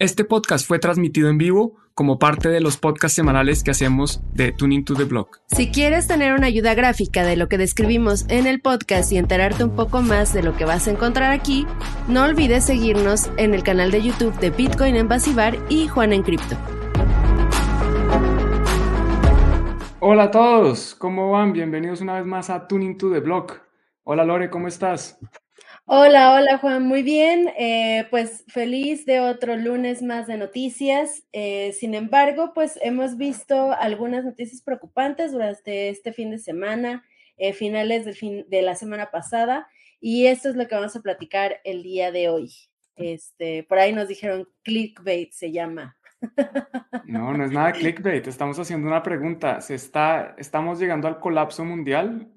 Este podcast fue transmitido en vivo como parte de los podcasts semanales que hacemos de Tuning to the Block. Si quieres tener una ayuda gráfica de lo que describimos en el podcast y enterarte un poco más de lo que vas a encontrar aquí, no olvides seguirnos en el canal de YouTube de Bitcoin en Basibar y Juan en Cripto. Hola a todos, ¿cómo van? Bienvenidos una vez más a Tuning to the Block. Hola Lore, ¿cómo estás? Hola, hola Juan, muy bien. Eh, pues feliz de otro lunes más de noticias. Eh, sin embargo, pues hemos visto algunas noticias preocupantes durante este fin de semana, eh, finales del fin de la semana pasada, y esto es lo que vamos a platicar el día de hoy. Este, por ahí nos dijeron clickbait se llama. No, no es nada clickbait. Estamos haciendo una pregunta. ¿Se está, estamos llegando al colapso mundial?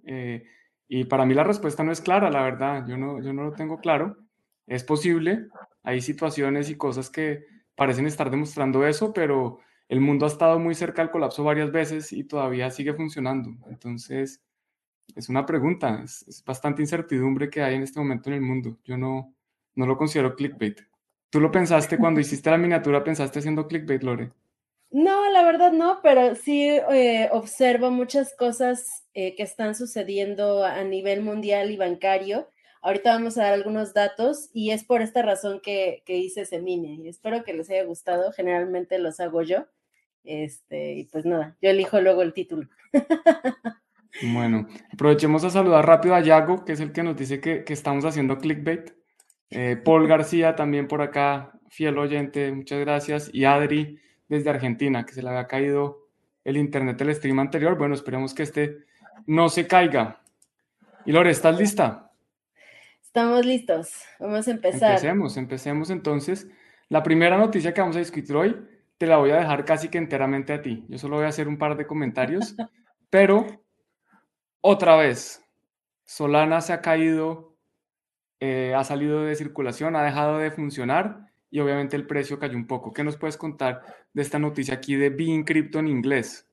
Y para mí la respuesta no es clara, la verdad. Yo no, yo no lo tengo claro. Es posible. Hay situaciones y cosas que parecen estar demostrando eso, pero el mundo ha estado muy cerca del colapso varias veces y todavía sigue funcionando. Entonces, es una pregunta. Es, bastante incertidumbre que hay en este momento en el mundo. Yo no, no lo considero clickbait. ¿Tú lo pensaste cuando hiciste la miniatura? ¿Pensaste haciendo clickbait, Lore? No, la verdad no, pero sí eh, observo muchas cosas eh, que están sucediendo a nivel mundial y bancario. Ahorita vamos a dar algunos datos y es por esta razón que, hice ese mini. Espero que les haya gustado. Generalmente los hago yo. Este, y pues nada, yo elijo luego el título. Bueno, aprovechemos a saludar rápido a Yago, que es el que nos dice que, estamos haciendo clickbait. Eh, Paul García también por acá, fiel oyente, muchas gracias. Y Adri, desde Argentina, que se le había caído el internet del stream anterior. Bueno, esperemos que este no se caiga. Y Lore, ¿estás lista? Estamos listos. Vamos a empezar. Empecemos, empecemos entonces. La primera noticia que vamos a discutir hoy te la voy a dejar casi que enteramente a ti. Yo solo voy a hacer un par de comentarios, pero otra vez, Solana se ha caído, eh, ha salido de circulación, ha dejado de funcionar y obviamente el precio cayó un poco. ¿Qué nos puedes contar de esta noticia aquí de Being Crypto en inglés?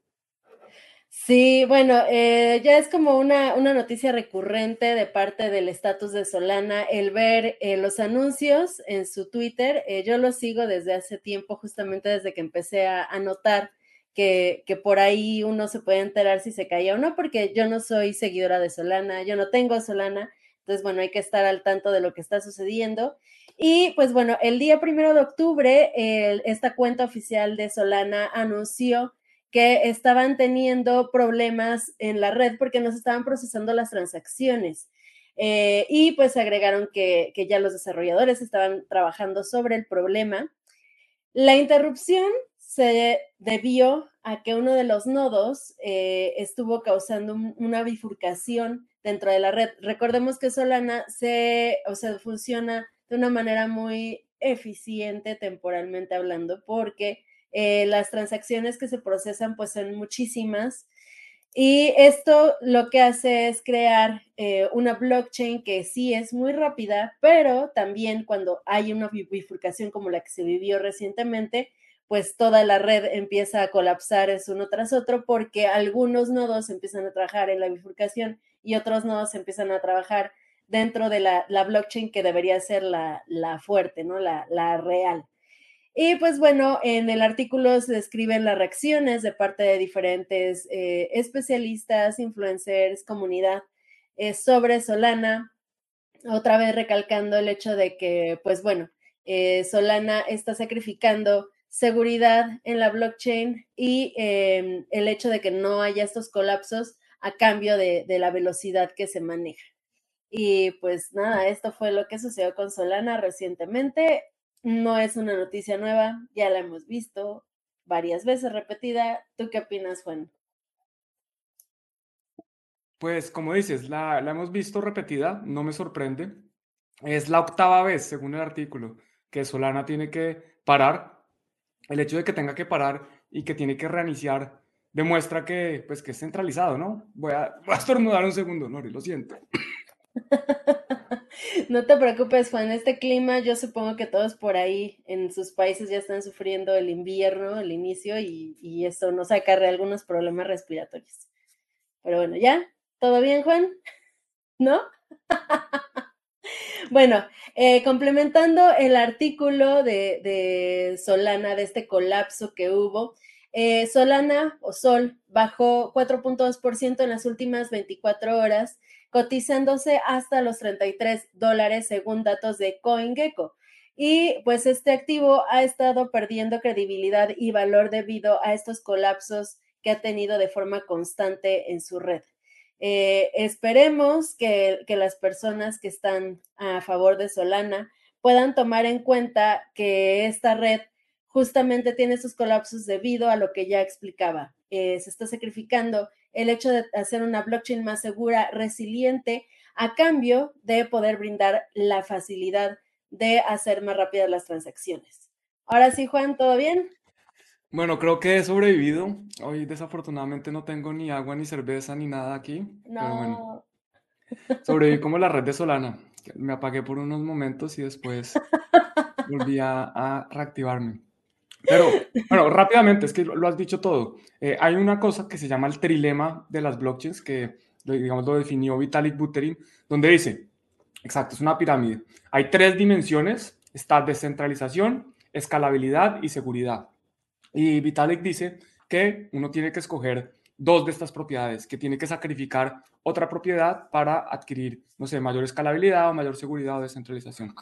Sí, bueno, eh, ya es como una, una, noticia recurrente de parte del estatus de Solana el ver eh, los anuncios en su Twitter. Eh, yo lo sigo desde hace tiempo, justamente desde que empecé a, a notar que, que, por ahí uno se puede enterar si se caía o no, porque yo no soy seguidora de Solana, yo no tengo Solana, entonces, bueno, hay que estar al tanto de lo que está sucediendo. Y pues bueno, el día primero de octubre, esta cuenta oficial de Solana anunció que estaban teniendo problemas en la red porque no se estaban procesando las transacciones. Eh, y pues agregaron que, ya los desarrolladores estaban trabajando sobre el problema. La interrupción se debió a que uno de los nodos eh, estuvo causando una bifurcación dentro de la red. Recordemos que Solana se, o sea, funciona de una manera muy eficiente temporalmente hablando, porque eh, las transacciones que se procesan pues son muchísimas. Y esto lo que hace es crear eh, una blockchain que sí es muy rápida, pero también cuando hay una bifurcación como la que se vivió recientemente, pues toda la red empieza a colapsar es uno tras otro porque algunos nodos empiezan a trabajar en la bifurcación y otros nodos empiezan a trabajar dentro de la, blockchain que debería ser la, fuerte, ¿no? La, real. Y pues bueno, en el artículo se describen las reacciones de parte de diferentes eh, especialistas, influencers, comunidad eh, sobre Solana. Otra vez recalcando el hecho de que, pues bueno, eh, Solana está sacrificando seguridad en la blockchain y em, el hecho de que no haya estos colapsos a cambio de la velocidad que se maneja. Y pues nada, esto fue lo que sucedió con Solana recientemente. No es una noticia nueva, ya la hemos visto varias veces repetida. ¿Tú qué opinas, Juan? Pues como dices, la, hemos visto repetida, no me sorprende. Es la octava vez, según el artículo, que Solana tiene que parar. El hecho de que tenga que parar y que tiene que reiniciar demuestra que, pues, que es centralizado, ¿no? Voy a, voy a estornudar un segundo, Nori, lo siento. No te preocupes, Juan. Este clima, yo supongo que todos por ahí en sus países ya están sufriendo el invierno, el inicio, y, y eso nos acarrea algunos problemas respiratorios. Pero bueno, ¿ya? ¿Todo bien, Juan? ¿No? bueno, eh, complementando el artículo de, Solana, de este colapso que hubo, eh, Solana o Sol bajó 4.2% en las últimas 24 horas, cotizándose hasta los 33 dólares según datos de CoinGecko. Y pues este activo ha estado perdiendo credibilidad y valor debido a estos colapsos que ha tenido de forma constante en su red. Eh, esperemos que, las personas que están a favor de Solana puedan tomar en cuenta que esta red justamente tiene sus colapsos debido a lo que ya explicaba. Eh, se está sacrificando el hecho de hacer una blockchain más segura, resiliente, a cambio de poder brindar la facilidad de hacer más rápidas las transacciones. Ahora sí, Juan, ¿todo bien? Bueno, creo que he sobrevivido. Hoy desafortunadamente no tengo ni agua, ni cerveza, ni nada aquí. Pero bueno, sobreviví como la red de Solana. Me apagué por unos momentos y después volví a, reactivarme. Pero, bueno, rápidamente, es que lo, has dicho todo. Eh, hay una cosa que se llama el trilema de las blockchains, que digamos lo definió Vitalik Buterin, donde dice, exacto, es una pirámide. Hay tres dimensiones, está descentralización, escalabilidad y seguridad. Y Vitalik dice que uno tiene que escoger dos de estas propiedades, que tiene que sacrificar otra propiedad para adquirir, no sé, mayor escalabilidad o mayor seguridad o descentralización.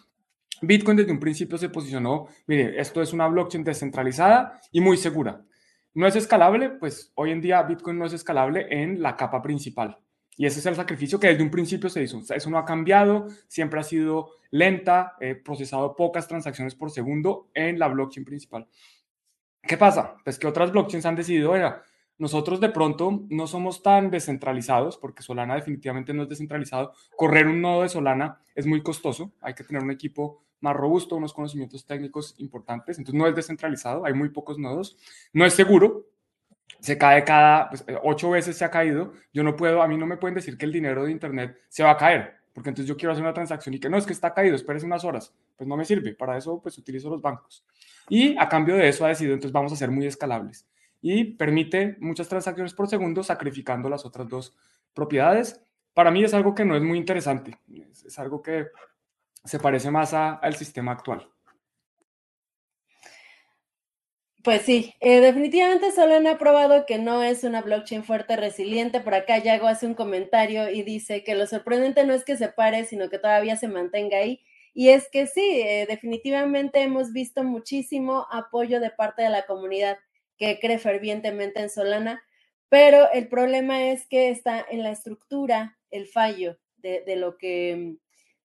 Bitcoin desde un principio se posicionó, mire, esto es una blockchain descentralizada y muy segura. No es escalable, pues hoy en día Bitcoin no es escalable en la capa principal. Y ese es el sacrificio que desde un principio se hizo. Eso no ha cambiado, siempre ha sido lenta, he procesado pocas transacciones por segundo en la blockchain principal. ¿Qué pasa? Pues que otras blockchains han decidido, era, nosotros de pronto no somos tan descentralizados, porque Solana definitivamente no es descentralizado. Correr un nodo de Solana es muy costoso, hay que tener un equipo más robusto, unos conocimientos técnicos importantes, entonces no es descentralizado, hay muy pocos nodos, no es seguro, se cae cada, pues, eh, ocho veces se ha caído, yo no puedo, a mí no me pueden decir que el dinero de Internet se va a caer, porque entonces yo quiero hacer una transacción y que no, es que está caído, espérese unas horas, pues no me sirve, para eso pues utilizo los bancos. Y a cambio de eso ha decidido, entonces vamos a ser muy escalables. Y permite muchas transacciones por segundo sacrificando las otras dos propiedades. Para mí es algo que no es muy interesante, es, algo que se parece más al sistema actual. Pues sí, eh, definitivamente Solana ha probado que no es una blockchain fuerte, resiliente. Por acá Yago hace un comentario y dice que lo sorprendente no es que se pare, sino que todavía se mantenga ahí. Y es que sí, eh, definitivamente hemos visto muchísimo apoyo de parte de la comunidad que cree fervientemente en Solana, pero el problema es que está en la estructura el fallo de, lo que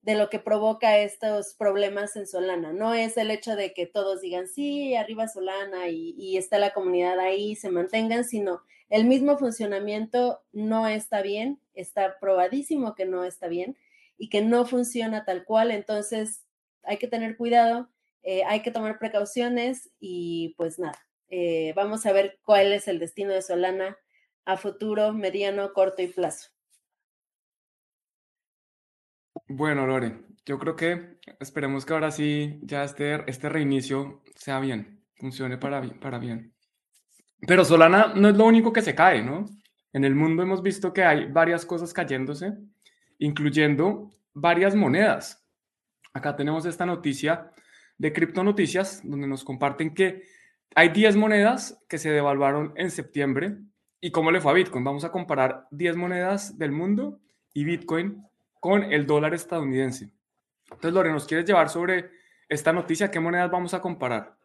de lo que provoca estos problemas en Solana. No es el hecho de que todos digan, sí, arriba Solana y, está la comunidad ahí, se mantengan, sino el mismo funcionamiento no está bien, está probadísimo que no está bien y que no funciona tal cual. Entonces, hay que tener cuidado, eh, hay que tomar precauciones y pues nada, eh, vamos a ver cuál es el destino de Solana a futuro, mediano, corto y plazo. Bueno, Lore, yo creo que esperemos que ahora sí ya este, este reinicio sea bien, funcione para, para bien. Pero Solana no es lo único que se cae, ¿no? En el mundo hemos visto que hay varias cosas cayéndose incluyendo varias monedas. Acá tenemos esta noticia de Cripto Noticias, donde nos comparten que hay 10 monedas que se devaluaron en septiembre. ¿Y cómo le fue a Bitcoin? Vamos a comparar 10 monedas del mundo y Bitcoin con el dólar estadounidense. Entonces, Lore, ¿nos quieres llevar sobre esta noticia? ¿Qué monedas vamos a comparar?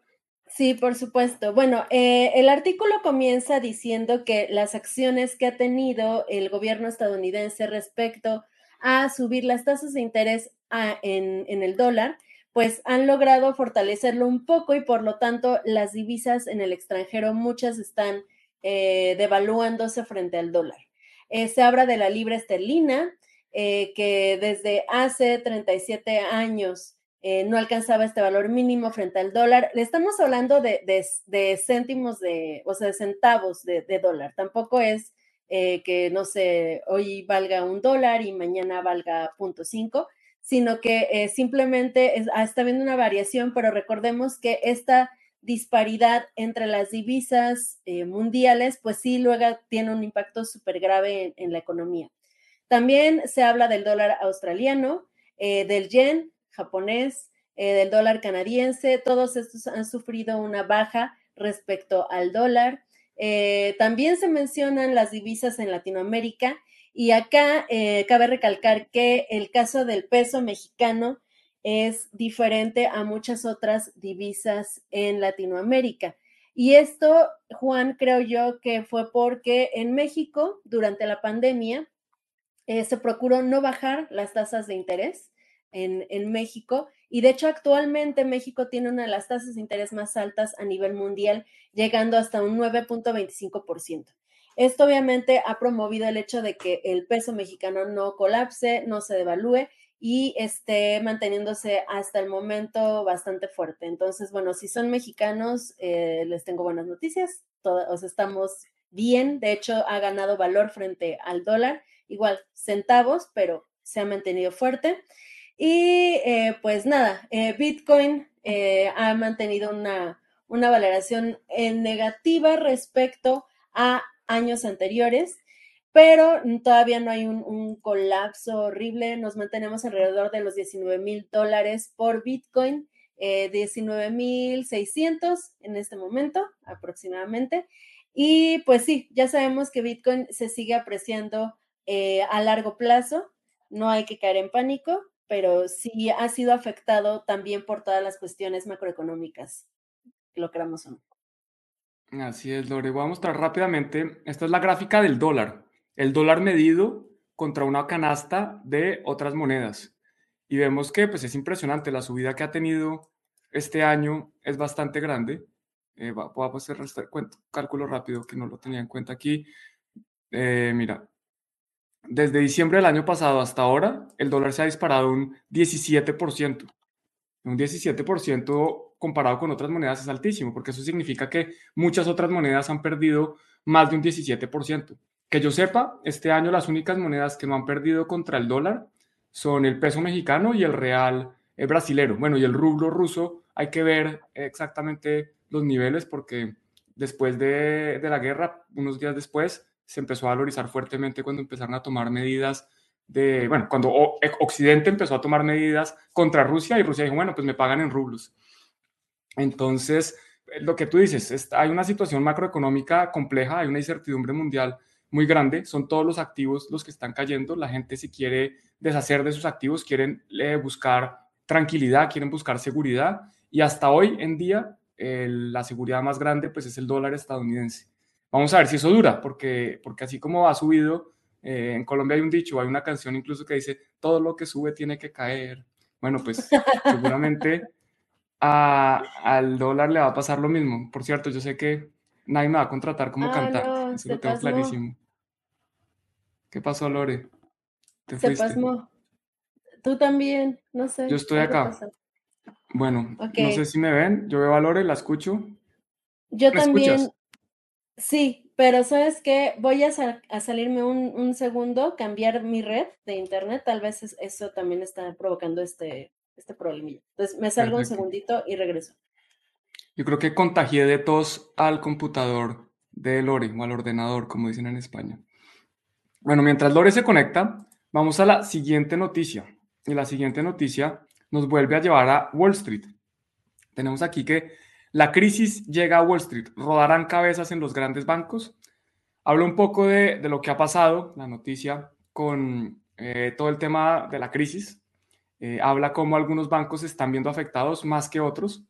Sí, por supuesto. Bueno, eh, el artículo comienza diciendo que las acciones que ha tenido el gobierno estadounidense respecto a subir las tasas de interés en, el dólar, pues han logrado fortalecerlo un poco y por lo tanto las divisas en el extranjero muchas están eh, devaluándose frente al dólar. Eh, se habla de la libra esterlina, eh, que desde hace 37 años no alcanzaba este valor mínimo frente al dólar. Le estamos hablando de, céntimos de, o sea, de centavos de, de dólar. Tampoco es eh, que no sé, hoy valga un dólar y mañana valga 0.5, sino que eh, simplemente ah, está habiendo una variación, pero recordemos que esta disparidad entre las divisas eh, mundiales, pues sí, luego tiene un impacto súper grave en, la economía. También se habla del dólar australiano, del yen japonés, del dólar canadiense, todos estos han sufrido una baja respecto al dólar. también se mencionan las divisas en Latinoamérica y acá cabe recalcar que el caso del peso mexicano es diferente a muchas otras divisas en Latinoamérica. Y esto, Juan, creo yo que fue porque en México, durante la pandemia, eh, se procuró no bajar las tasas de interés en, en, México. Y de hecho, actualmente México tiene una de las tasas de interés más altas a nivel mundial, llegando hasta un 9.25%. Esto obviamente ha promovido el hecho de que el peso mexicano no colapse, no se devalúe y esté manteniéndose hasta el momento bastante fuerte. Entonces, bueno, si son mexicanos, eh, les tengo buenas noticias. Todos estamos bien. De hecho, ha ganado valor frente al dólar. Igual, centavos, pero se ha mantenido fuerte. Y eh, pues nada, eh, Bitcoin ha mantenido una, una valoración negativa respecto a años anteriores pero todavía no hay un, colapso horrible. Nos mantenemos alrededor de los 19 mil dólares por Bitcoin, eh, 19 mil 600 en este momento aproximadamente. Y pues sí, ya sabemos que Bitcoin se sigue apreciando eh, a largo plazo. No hay que caer en pánico, pero sí ha sido afectado también por todas las cuestiones macroeconómicas, lo queramos o no. Así es, Lore. Voy a mostrar rápidamente. Esta es la gráfica del dólar el dólar medido contra una canasta de otras monedas. Y vemos que pues, es impresionante, la subida que ha tenido este año es bastante grande. Eh, voy a hacer cálculo rápido que no lo tenía en cuenta aquí. Eh, mira, desde diciembre del año pasado hasta ahora, el dólar se ha disparado un 17%. Un 17% comparado con otras monedas es altísimo, porque eso significa que muchas otras monedas han perdido más de un 17%. Que yo sepa, este año las únicas monedas que no han perdido contra el dólar son el peso mexicano y el real eh, brasilero. Bueno, y el rublo ruso, hay que ver exactamente los niveles porque después de, la guerra, unos días después, se empezó a valorizar fuertemente cuando empezaron a tomar medidas de, bueno, cuando Occidente empezó a tomar medidas contra Rusia y Rusia dijo, bueno, pues me pagan en rublos. Entonces, lo que tú dices, hay una situación macroeconómica compleja, hay una incertidumbre mundial muy grande, son todos los activos los que están cayendo, la gente si quiere deshacer de sus activos, quieren eh, buscar tranquilidad, quieren buscar seguridad y hasta hoy en día la seguridad más grande pues es el dólar estadounidense. Vamos a ver si eso dura, porque, porque así como ha subido, eh, en Colombia hay un dicho, hay una canción incluso que dice, todo lo que sube tiene que caer. Bueno, pues seguramente al dólar le va a pasar lo mismo. Por cierto, yo sé que nadie me va a contratar como ah, cantante, eso lo tengo clarísimo. ¿Qué pasó, Lore? ¿Te se pasmó. Tú también, no sé. Yo estoy acá. Bueno, no sé si me ven. Yo veo a Lore, la escucho. Yo también. Sí, pero ¿sabes qué? Voy a, salirme un, segundo, cambiar mi red de internet. Tal vez eso también está provocando este, este problemilla. Entonces me salgo un segundito y regreso. Yo creo que contagié de tos al computador de Lore o al ordenador, como dicen en España. Bueno, mientras Lore se conecta, vamos a la siguiente noticia. Y la siguiente noticia nos vuelve a llevar a Wall Street. Tenemos aquí que la crisis llega a Wall Street. ¿Rodarán cabezas en los grandes bancos? Hablo un poco de, lo que ha pasado, la noticia, con eh, todo el tema de la crisis. Eh, habla cómo algunos bancos están viendo afectados más que otros.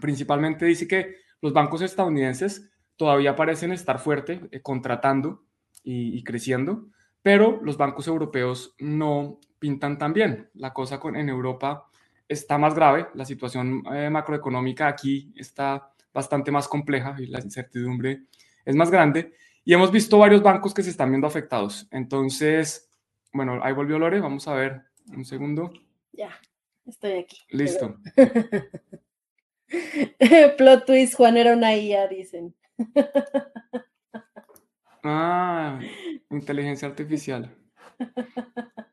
Principalmente dice que los bancos estadounidenses todavía parecen estar fuerte, eh, contratando y, creciendo, pero los bancos europeos no pintan tan bien. La cosa con, en Europa está más grave, la situación eh, macroeconómica aquí está bastante más compleja y la incertidumbre es más grande. Y hemos visto varios bancos que se están viendo afectados. Entonces, bueno, ahí volvió Lore, vamos a ver un segundo. Ya, estoy aquí. Listo. Plot twist, Juan era una IA, dicen. Ah, inteligencia artificial.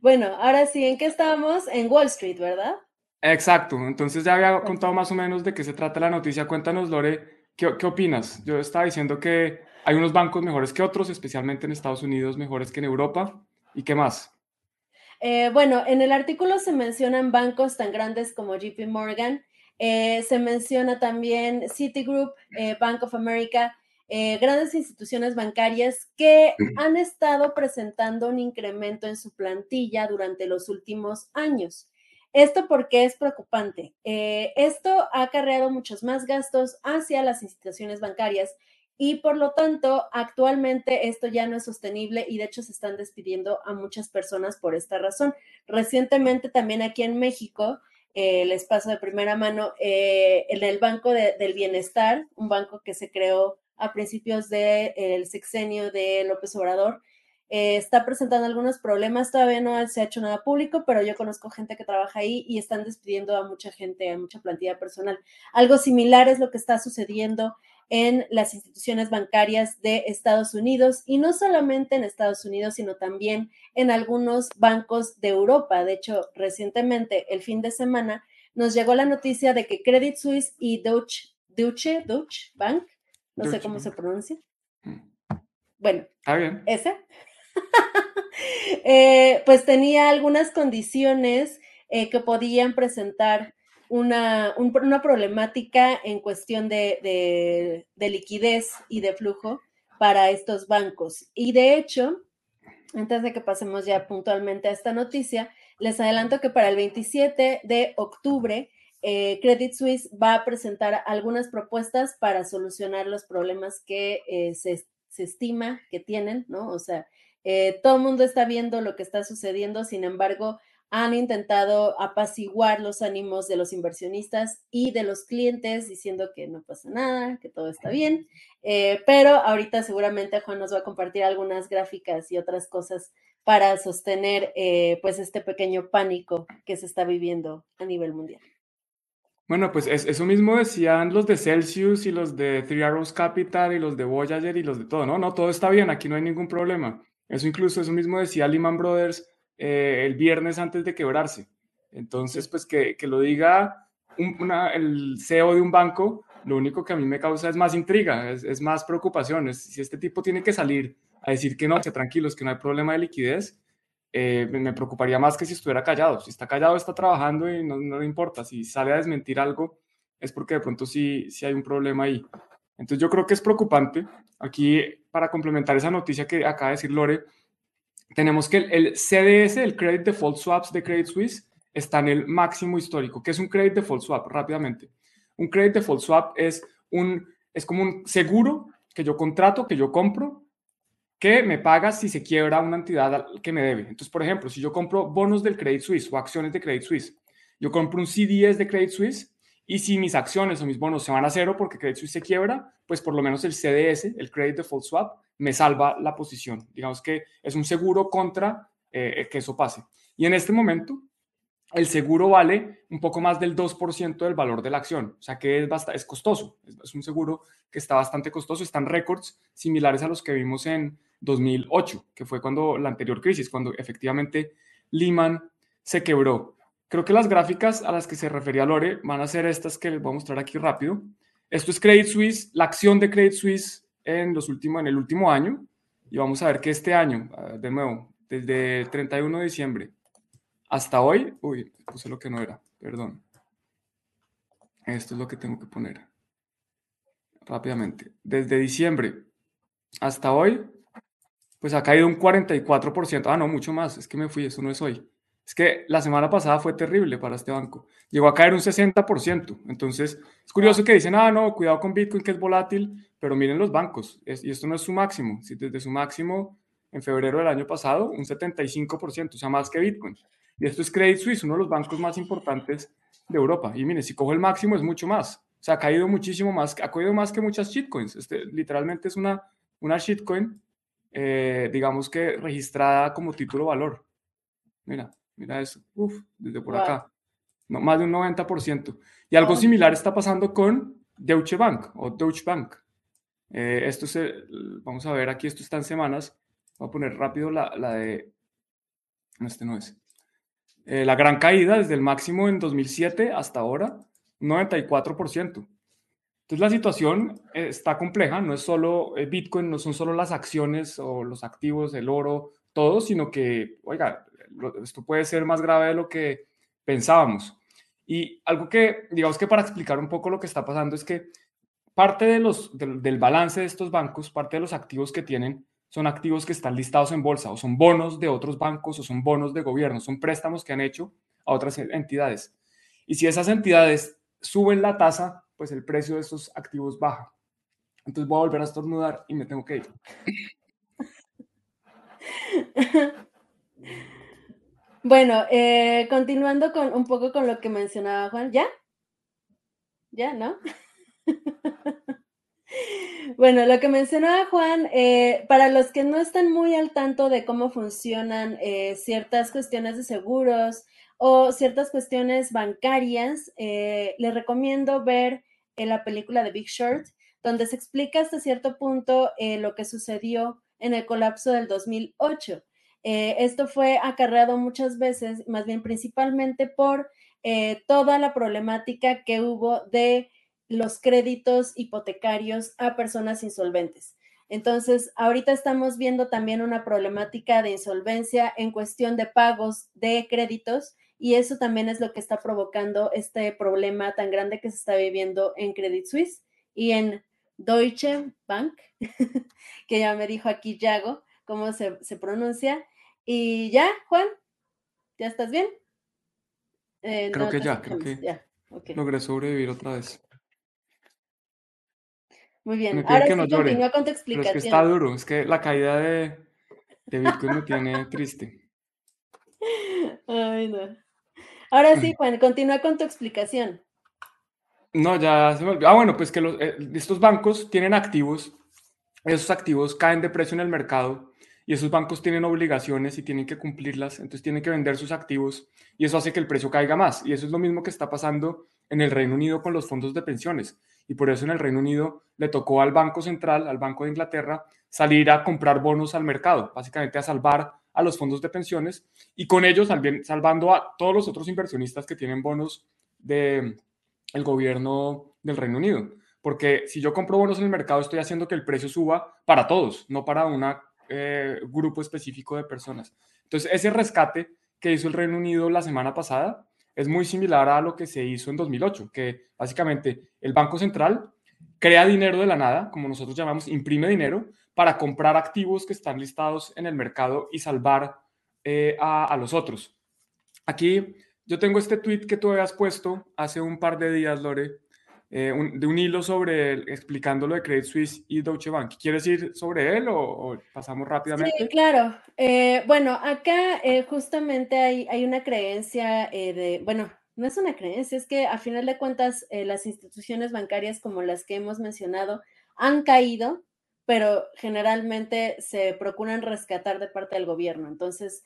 Bueno, ahora sí, ¿en qué estábamos? En Wall Street, ¿verdad? Exacto, entonces ya había contado más o menos de qué se trata la noticia. Cuéntanos, Lore, ¿qué, qué opinas? Yo estaba diciendo que hay unos bancos mejores que otros, especialmente en Estados Unidos, mejores que en Europa. ¿Y qué más? Eh, bueno, en el artículo se mencionan bancos tan grandes como JP Morgan, eh, se menciona también Citigroup, eh, Bank of America, grandes instituciones bancarias que han estado presentando un incremento en su plantilla durante los últimos años. Esto porque es preocupante. esto ha acarreado muchos más gastos hacia las instituciones bancarias y por lo tanto, actualmente esto ya no es sostenible y de hecho se están despidiendo a muchas personas por esta razón. Recientemente también aquí en México, eh, les paso de primera mano, eh, en el Banco del Bienestar, un banco que se creó a principios del sexenio de López Obrador, eh, está presentando algunos problemas, todavía no se ha hecho nada público, pero yo conozco gente que trabaja ahí y están despidiendo a mucha gente, a mucha plantilla personal. Algo similar es lo que está sucediendo en las instituciones bancarias de Estados Unidos y no solamente en Estados Unidos, sino también en algunos bancos de Europa. De hecho, recientemente, el fin de semana, nos llegó la noticia de que Credit Suisse y Deutsche, Deutsche, Deutsche Bank, no sé cómo se pronuncia. Mm. Bueno, ese, eh, pues tenía algunas condiciones eh, que podían presentar una, una problemática en cuestión de, liquidez y de flujo para estos bancos. Y de hecho, antes de que pasemos ya puntualmente a esta noticia, les adelanto que para el 27 de octubre, eh, Credit Suisse va a presentar algunas propuestas para solucionar los problemas que eh, se, se, estima que tienen, ¿no? O sea, eh, todo el mundo está viendo lo que está sucediendo, sin embargo, han intentado apaciguar los ánimos de los inversionistas y de los clientes diciendo que no pasa nada, que todo está bien. Pero ahorita seguramente Juan nos va a compartir algunas gráficas y otras cosas para sostener pues este pequeño pánico que se está viviendo a nivel mundial. Bueno, pues eso mismo decían los de Celsius y los de Three Arrows Capital y los de Voyager y los de todo, ¿no? No, todo está bien, aquí no hay ningún problema. Eso incluso, eso mismo decía Lehman Brothers eh, el viernes antes de quebrarse. Entonces, pues que, lo diga el CEO de un banco, lo único que a mí me causa es más intriga, es, más preocupación. si este tipo tiene que salir a decir que no, que tranquilos, que no hay problema de liquidez, eh, me preocuparía más que si estuviera callado. Si está callado, está trabajando y no, no, le importa. Si sale a desmentir algo, es porque de pronto sí, sí hay un problema ahí. Entonces yo creo que es preocupante. Aquí, para complementar esa noticia que acaba de decir Lore, tenemos que el, CDS, el Credit Default Swaps de Credit Suisse, está en el máximo histórico. ¿Qué es un Credit Default Swap? Rápidamente. Un Credit Default Swap es, un, es como un seguro que yo contrato, que yo compro, que me paga si se quiebra una entidad que me debe. Entonces, por ejemplo, si yo compro bonos del Credit Suisse o acciones de Credit Suisse, yo compro un CDS de Credit Suisse y si mis acciones o mis bonos se van a cero porque Credit Suisse se quiebra, pues por lo menos el CDS, el Credit Default Swap, me salva la posición. Digamos que es un seguro contra eh, que eso pase. Y en este momento, el seguro vale un poco más del 2% del valor de la acción. O sea que es, es costoso. Es, un seguro que está bastante costoso. Están récords similares a los que vimos en 2008, que fue cuando la anterior crisis, cuando efectivamente Lehman se quebró. Creo que las gráficas a las que se refería Lore van a ser estas que les voy a mostrar aquí rápido. Esto es Credit Suisse, la acción de Credit Suisse en, los últimos, en el último año. Y vamos a ver que este año, de nuevo, desde el 31 de diciembre hasta hoy, uy, puse lo que no era, perdón. Esto es lo que tengo que poner rápidamente. Desde diciembre hasta hoy, pues ha caído un 44%. Ah, no, mucho más. Es que me fui, eso no es hoy. Es que la semana pasada fue terrible para este banco. Llegó a caer un 60%. Entonces, es curioso que dicen, ah, no, cuidado con Bitcoin, que es volátil, pero miren los bancos. y esto no es su máximo. Si desde su máximo en febrero del año pasado, un 75%, o sea, más que Bitcoin. Y esto es Credit Suisse, uno de los bancos más importantes de Europa. Y miren, si cojo el máximo es mucho más. O sea, ha caído muchísimo más, ha caído más que muchas shitcoins. Este, literalmente es una, una shitcoin, eh, digamos que registrada como título valor. Mira, Mira eso, uf, desde por acá. No, más de un 90%. Y algo similar está pasando con Deutsche Bank o Deutsche Bank. Eh, esto se, vamos a ver aquí, esto está en semanas. Voy a poner rápido la, la de, este no es. Eh, la gran caída desde el máximo en 2007 hasta ahora, 94%. Entonces la situación eh, está compleja, no es solo Bitcoin, no son solo las acciones o los activos, el oro, todo, sino que, oiga, esto puede ser más grave de lo que pensábamos. Y algo que, digamos que para explicar un poco lo que está pasando es que parte de los, del balance de estos bancos, parte de los activos que tienen, son activos que están listados en bolsa o son bonos de otros bancos o son bonos de gobierno, son préstamos que han hecho a otras entidades. Y si esas entidades suben la tasa, pues el precio de esos activos baja. Entonces voy a volver a estornudar y me tengo que ir. Bueno, eh, continuando con un poco con lo que mencionaba Juan, ¿ya? ¿Ya, no? Bueno, lo que mencionaba Juan, eh, para los que no están muy al tanto de cómo funcionan eh, ciertas cuestiones de seguros o ciertas cuestiones bancarias, eh, les recomiendo ver la película de Big Short, donde se explica hasta cierto punto lo que sucedió en el colapso del 2008. esto fue acarreado muchas veces, más bien principalmente por toda la problemática que hubo de los créditos hipotecarios a personas insolventes. Entonces, ahorita estamos viendo también una problemática de insolvencia en cuestión de pagos de créditos y eso también es lo que está provocando este problema tan grande que se está viviendo en Credit Suisse y en Deutsche Bank, que ya me dijo aquí Yago cómo se, pronuncia. Y ya, Juan, ¿ya estás bien? Eh, creo que ya, creo que ya. logré sobrevivir otra vez. Muy bien. Ahora sí, continúa con tu explicación. Pero es que está duro, es que la caída de, de Bitcoin me tiene triste. Ay, no. Ahora sí, Juan, continúa con tu explicación. No, ya se me olvidó. Ah, bueno, pues que los, eh, estos bancos tienen activos, esos activos caen de precio en el mercado y esos bancos tienen obligaciones y tienen que cumplirlas, entonces tienen que vender sus activos y eso hace que el precio caiga más. Y eso es lo mismo que está pasando en el Reino Unido con los fondos de pensiones y por eso en el Reino Unido le tocó al Banco Central, al Banco de Inglaterra, salir a comprar bonos al mercado, básicamente a salvar a los fondos de pensiones y con ellos salvando a todos los otros inversionistas que tienen bonos del el gobierno del Reino Unido. Porque si yo compro bonos en el mercado, estoy haciendo que el precio suba para todos, no para un eh, grupo específico de personas. Entonces, ese rescate que hizo el Reino Unido la semana pasada es muy similar a lo que se hizo en 2008, que básicamente el Banco Central crea dinero de la nada, como nosotros llamamos, imprime dinero para comprar activos que están listados en el mercado y salvar eh, a, los otros. Aquí yo tengo este tweet que tú habías puesto hace un par de días, Lore, eh, de un hilo sobre explicando lo de Credit Suisse y Deutsche Bank. ¿Quieres ir sobre él o, pasamos rápidamente? Sí, claro. Eh, bueno, acá eh, justamente hay, hay, una creencia de, bueno, no es una creencia, es que a final de cuentas las instituciones bancarias como las que hemos mencionado han caído, pero generalmente se procuran rescatar de parte del gobierno. Entonces,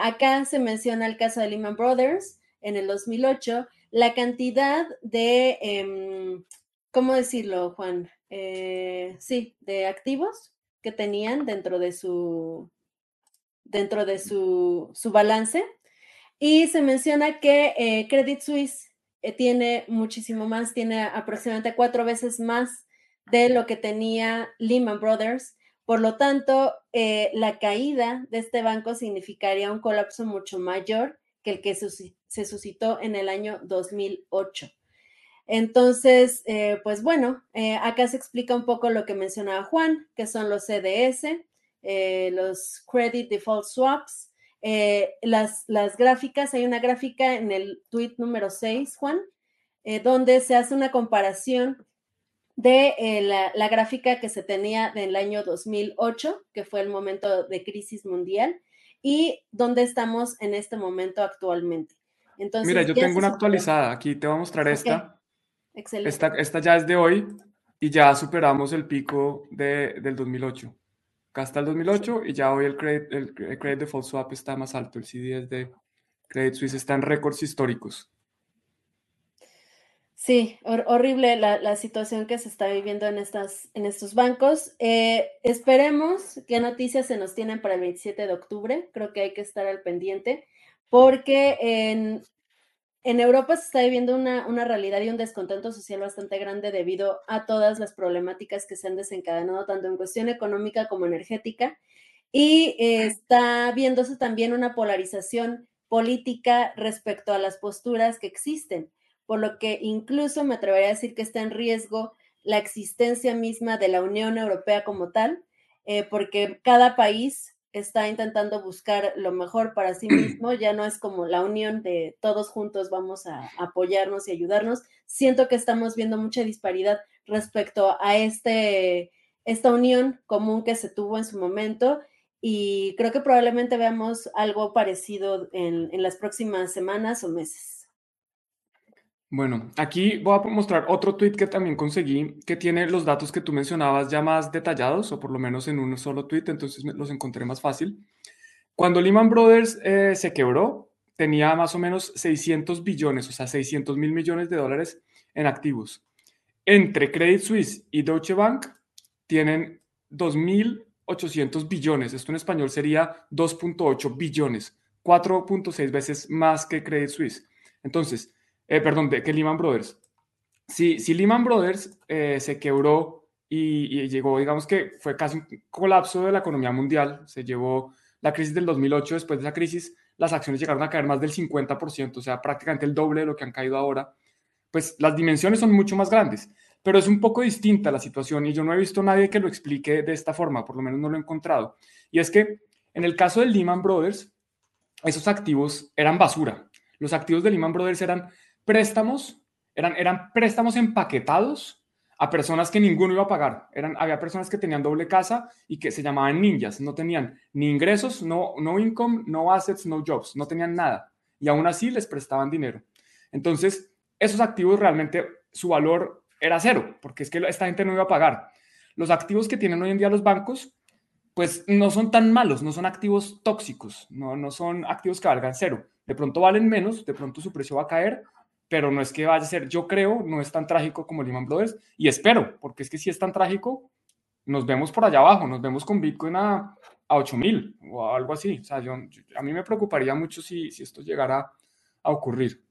acá se menciona el caso de Lehman Brothers en el 2008 la cantidad de, em, ¿cómo decirlo, Juan? Eh, sí, de activos que tenían dentro de su, dentro de su, su balance. Y se menciona que eh, Credit Suisse eh, tiene muchísimo más, tiene aproximadamente cuatro veces más de lo que tenía Lehman Brothers. Por lo tanto, la caída de este banco significaría un colapso mucho mayor que el que se suscitó en el año 2008. Entonces, eh, pues bueno, eh, acá se explica un poco lo que mencionaba Juan, que son los CDS, eh, los Credit Default Swaps, las, las, gráficas, hay una gráfica en el tweet número 6, Juan, donde se hace una comparación de la, la, gráfica que se tenía del año 2008, que fue el momento de crisis mundial, y dónde estamos en este momento actualmente. Entonces, Mira, yo tengo una actualizada, aquí te voy a mostrar esta. Excelente. Esta, esta, ya es de hoy y ya superamos el pico de, del 2008. Acá está el 2008 y ya hoy el credit, el credit default swap está más alto, el CDS de Credit Suisse está en récords históricos. Sí, horrible la, situación que se está viviendo en, estas, en estos bancos. Eh, esperemos qué noticias se nos tienen para el 27 de octubre. Creo que hay que estar al pendiente porque en, Europa se está viviendo una, una, realidad y un descontento social bastante grande debido a todas las problemáticas que se han desencadenado, tanto en cuestión económica como energética. y está viéndose también una polarización política respecto a las posturas que existen, por lo que incluso me atrevería a decir que está en riesgo la existencia misma de la Unión Europea como tal, eh, porque cada país está intentando buscar lo mejor para sí mismo, ya no es como la unión de todos juntos vamos a apoyarnos y ayudarnos. Siento que estamos viendo mucha disparidad respecto a este, esta unión común que se tuvo en su momento y creo que probablemente veamos algo parecido en, en las próximas semanas o meses. Bueno, aquí voy a mostrar otro tweet que también conseguí que tiene los datos que tú mencionabas ya más detallados, o por lo menos en un solo tweet, entonces los encontré más fácil. Cuando Lehman Brothers eh, se quebró, tenía más o menos 600 billones, o sea, 600 mil millones de dólares en activos. Entre Credit Suisse y Deutsche Bank tienen 2.800 billones. Esto en español sería 2.8 billones, 4.6 veces más que Credit Suisse. Entonces, eh, perdón, de que Lehman Brothers. Si, si Lehman Brothers eh, se quebró y, llegó, digamos que fue casi un colapso de la economía mundial, se llevó la crisis del 2008, después de esa crisis las acciones llegaron a caer más del 50%, o sea, prácticamente el doble de lo que han caído ahora, pues las dimensiones son mucho más grandes, pero es un poco distinta la situación y yo no he visto a nadie que lo explique de esta forma, por lo menos no lo he encontrado. Y es que en el caso de Lehman Brothers, esos activos eran basura. Los activos de Lehman Brothers eran préstamos, eran, eran préstamos empaquetados a personas que ninguno iba a pagar. Eran, había personas que tenían doble casa y que se llamaban ninjas, no tenían ni ingresos, no, no income, no assets, no jobs, no tenían nada. Y aún así les prestaban dinero. Entonces, esos activos realmente su valor era cero, porque es que esta gente no iba a pagar. Los activos que tienen hoy en día los bancos, pues no son tan malos, no son activos tóxicos, no, no son activos que valgan cero. De pronto valen menos, de pronto su precio va a caer, pero no es que vaya a ser, yo creo, no es tan trágico como Lehman Brothers y espero, porque es que si es tan trágico, nos vemos por allá abajo, nos vemos con Bitcoin a, a 8000 o algo así. O sea, yo, a mí me preocuparía mucho si, si esto llegara a ocurrir.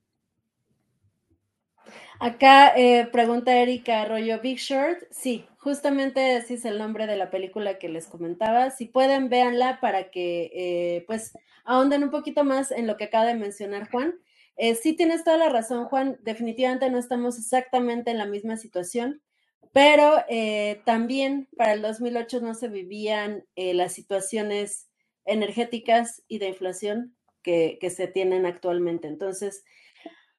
Acá eh, pregunta Erika Arroyo, Big Short. Sí, justamente ese es el nombre de la película que les comentaba. Si pueden, véanla para que eh, pues ahonden un poquito más en lo que acaba de mencionar Juan. Eh, sí tienes toda la razón, Juan. Definitivamente no estamos exactamente en la misma situación, pero eh, también para el 2008 no se vivían eh, las situaciones energéticas y de inflación que, se tienen actualmente. Entonces,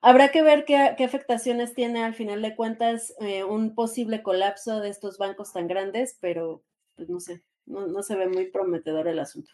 habrá que ver qué, afectaciones tiene al final de cuentas un posible colapso de estos bancos tan grandes, pero pues no sé, no se ve muy prometedor el asunto.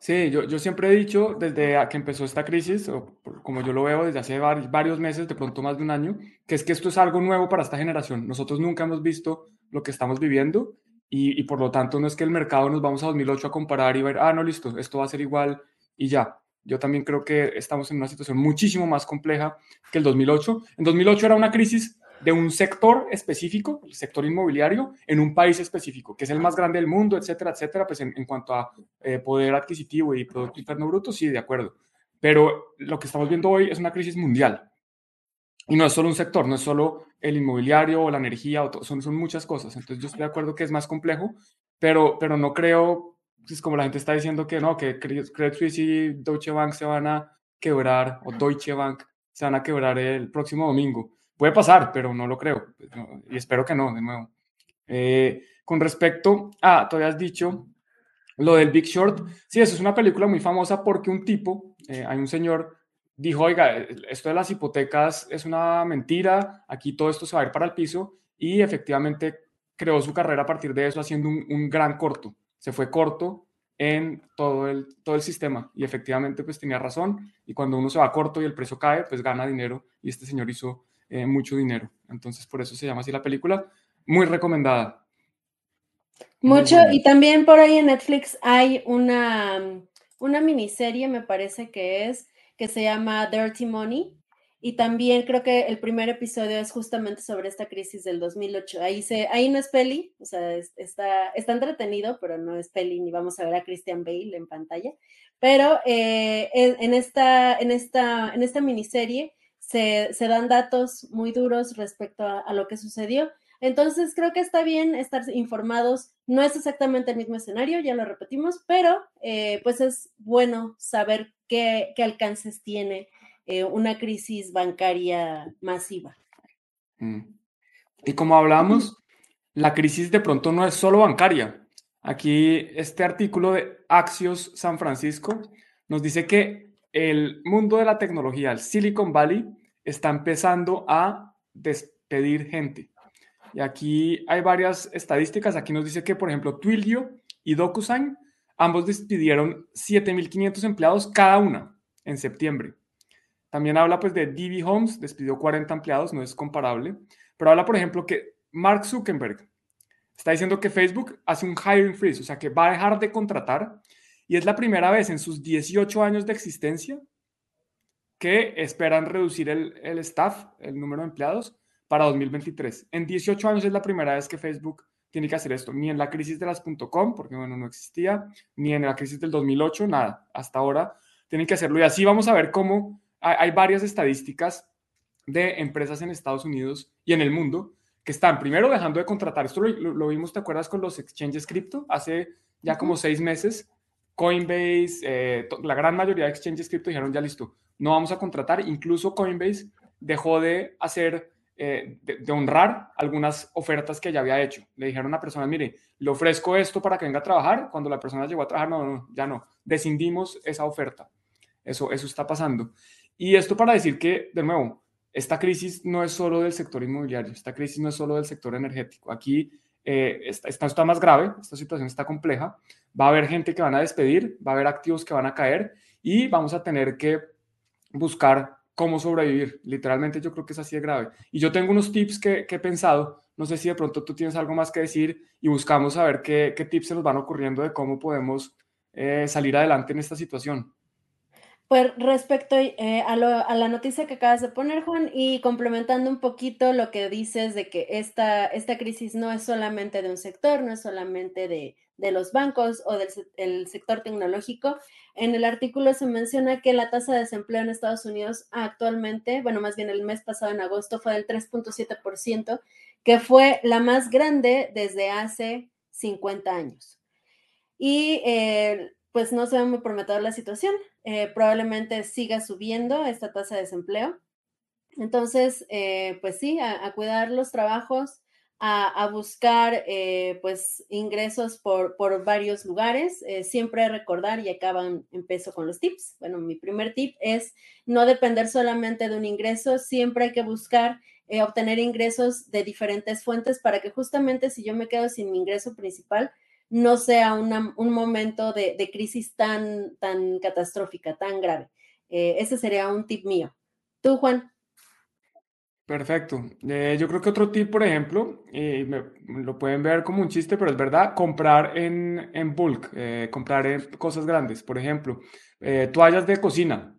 Sí, yo, yo siempre he dicho desde que empezó esta crisis, o como yo lo veo desde hace varios meses, de pronto más de un año, que es que esto es algo nuevo para esta generación. Nosotros nunca hemos visto lo que estamos viviendo y, y por lo tanto no es que el mercado nos vamos a 2008 a comparar y ver, ah, no, listo, esto va a ser igual y ya. Yo también creo que estamos en una situación muchísimo más compleja que el 2008. En 2008 era una crisis de un sector específico, el sector inmobiliario, en un país específico, que es el más grande del mundo, etcétera, etcétera, pues en, cuanto a eh, poder adquisitivo y Producto Interno Bruto, sí, de acuerdo. Pero lo que estamos viendo hoy es una crisis mundial. Y no es solo un sector, no es solo el inmobiliario o la energía, o son, son muchas cosas. Entonces yo estoy de acuerdo que es más complejo, pero, pero no creo, es pues, como la gente está diciendo que no, que Credit Suisse y Deutsche Bank se van a quebrar, o Deutsche Bank se van a quebrar el próximo domingo Puede pasar, pero no lo creo. Pues, y espero que no, de nuevo. Eh, con respecto a, todavía has dicho lo del Big Short. Sí, eso es una película muy famosa porque un tipo, eh, hay un señor, dijo, oiga, esto de las hipotecas es una mentira, aquí todo esto se va a ir para el piso y efectivamente creó su carrera a partir de eso haciendo un, un gran corto. Se fue corto en todo el, todo el sistema y efectivamente pues tenía razón y cuando uno se va corto y el precio cae, pues gana dinero y este señor hizo eh, mucho dinero. Entonces, por eso se llama así la película. Muy recomendada. Mucho, y también por ahí en Netflix hay una, una miniserie, me parece que es, que se llama Dirty Money. Y también creo que el primer episodio es justamente sobre esta crisis del 2008. Ahí, se, ahí no es peli, o sea, está, está entretenido, pero no es peli, ni vamos a ver a Christian Bale en pantalla. Pero eh, en, esta, en, esta, en esta miniserie se, dan datos muy duros respecto a, lo que sucedió. Entonces, creo que está bien estar informados. No es exactamente el mismo escenario, ya lo repetimos, pero eh, pues es bueno saber qué, alcances tiene eh, una crisis bancaria masiva. Mm. Y como hablamos, la crisis de pronto no es solo bancaria. Aquí este artículo de Axios San Francisco nos dice que el mundo de la tecnología, el Silicon Valley, está empezando a despedir gente. Y aquí hay varias estadísticas. Aquí nos dice que, por ejemplo, Twilio y DocuSign, ambos despidieron 7.500 empleados cada una en septiembre. También habla pues de DB Homes, despidió 40 empleados, no es comparable. Pero habla, por ejemplo, que Mark Zuckerberg está diciendo que Facebook hace un hiring freeze, o sea, que va a dejar de contratar. Y es la primera vez en sus 18 años de existencia que esperan reducir el, el staff, el número de empleados, para 2023. En 18 años es la primera vez que Facebook tiene que hacer esto, ni en la crisis de las .com, porque bueno, no existía, ni en la crisis del 2008, nada. Hasta ahora tienen que hacerlo. Y así vamos a ver cómo hay, varias estadísticas de empresas en Estados Unidos y en el mundo que están primero dejando de contratar. Esto lo, vimos, ¿te acuerdas? Con los exchanges cripto hace ya como seis meses. Coinbase, eh, la gran mayoría de exchanges cripto dijeron ya listo, no vamos a contratar. Incluso Coinbase dejó de hacer, eh, de, honrar algunas ofertas que ya había hecho. Le dijeron a una persona, mire, le ofrezco esto para que venga a trabajar. Cuando la persona llegó a trabajar, no, no, ya no, descindimos esa oferta. Eso, eso está pasando. Y esto para decir que, de nuevo, esta crisis no es solo del sector inmobiliario, esta crisis no es solo del sector energético. Aquí eh, esta, está más grave, esta situación está compleja. Va a haber gente que van a despedir, va a haber activos que van a caer y vamos a tener que buscar cómo sobrevivir. Literalmente yo creo que es así de grave. Y yo tengo unos tips que, he pensado, no sé si de pronto tú tienes algo más que decir y buscamos saber qué, qué tips se nos van ocurriendo de cómo podemos eh, salir adelante en esta situación. Pues respecto eh, a, la noticia que acabas de poner, Juan, y complementando un poquito lo que dices de que esta, esta crisis no es solamente de un sector, no es solamente de, los bancos o del sector tecnológico, en el artículo se menciona que la tasa de desempleo en Estados Unidos actualmente, bueno, más bien el mes pasado en agosto fue del 3.7%, que fue la más grande desde hace 50 años. Y eh, pues no se ve muy prometedor la situación. Eh, probablemente siga subiendo esta tasa de desempleo. Entonces, eh, pues sí, a, cuidar los trabajos, a, buscar eh, pues ingresos por, por varios lugares. siempre recordar, y acaban, empiezo con los tips. Bueno, mi primer tip es no depender solamente de un ingreso, siempre hay que buscar obtener ingresos de diferentes fuentes para que justamente si yo me quedo sin mi ingreso principal, no sea un momento de, crisis tan, tan catastrófica, tan grave. Eh, ese sería un tip mío. ¿Tú, Juan? Perfecto. Eh, yo creo que otro tip, por ejemplo, y lo pueden ver como un chiste, pero es verdad, comprar en, en bulk, eh, comprar cosas grandes. Por ejemplo, toallas de cocina,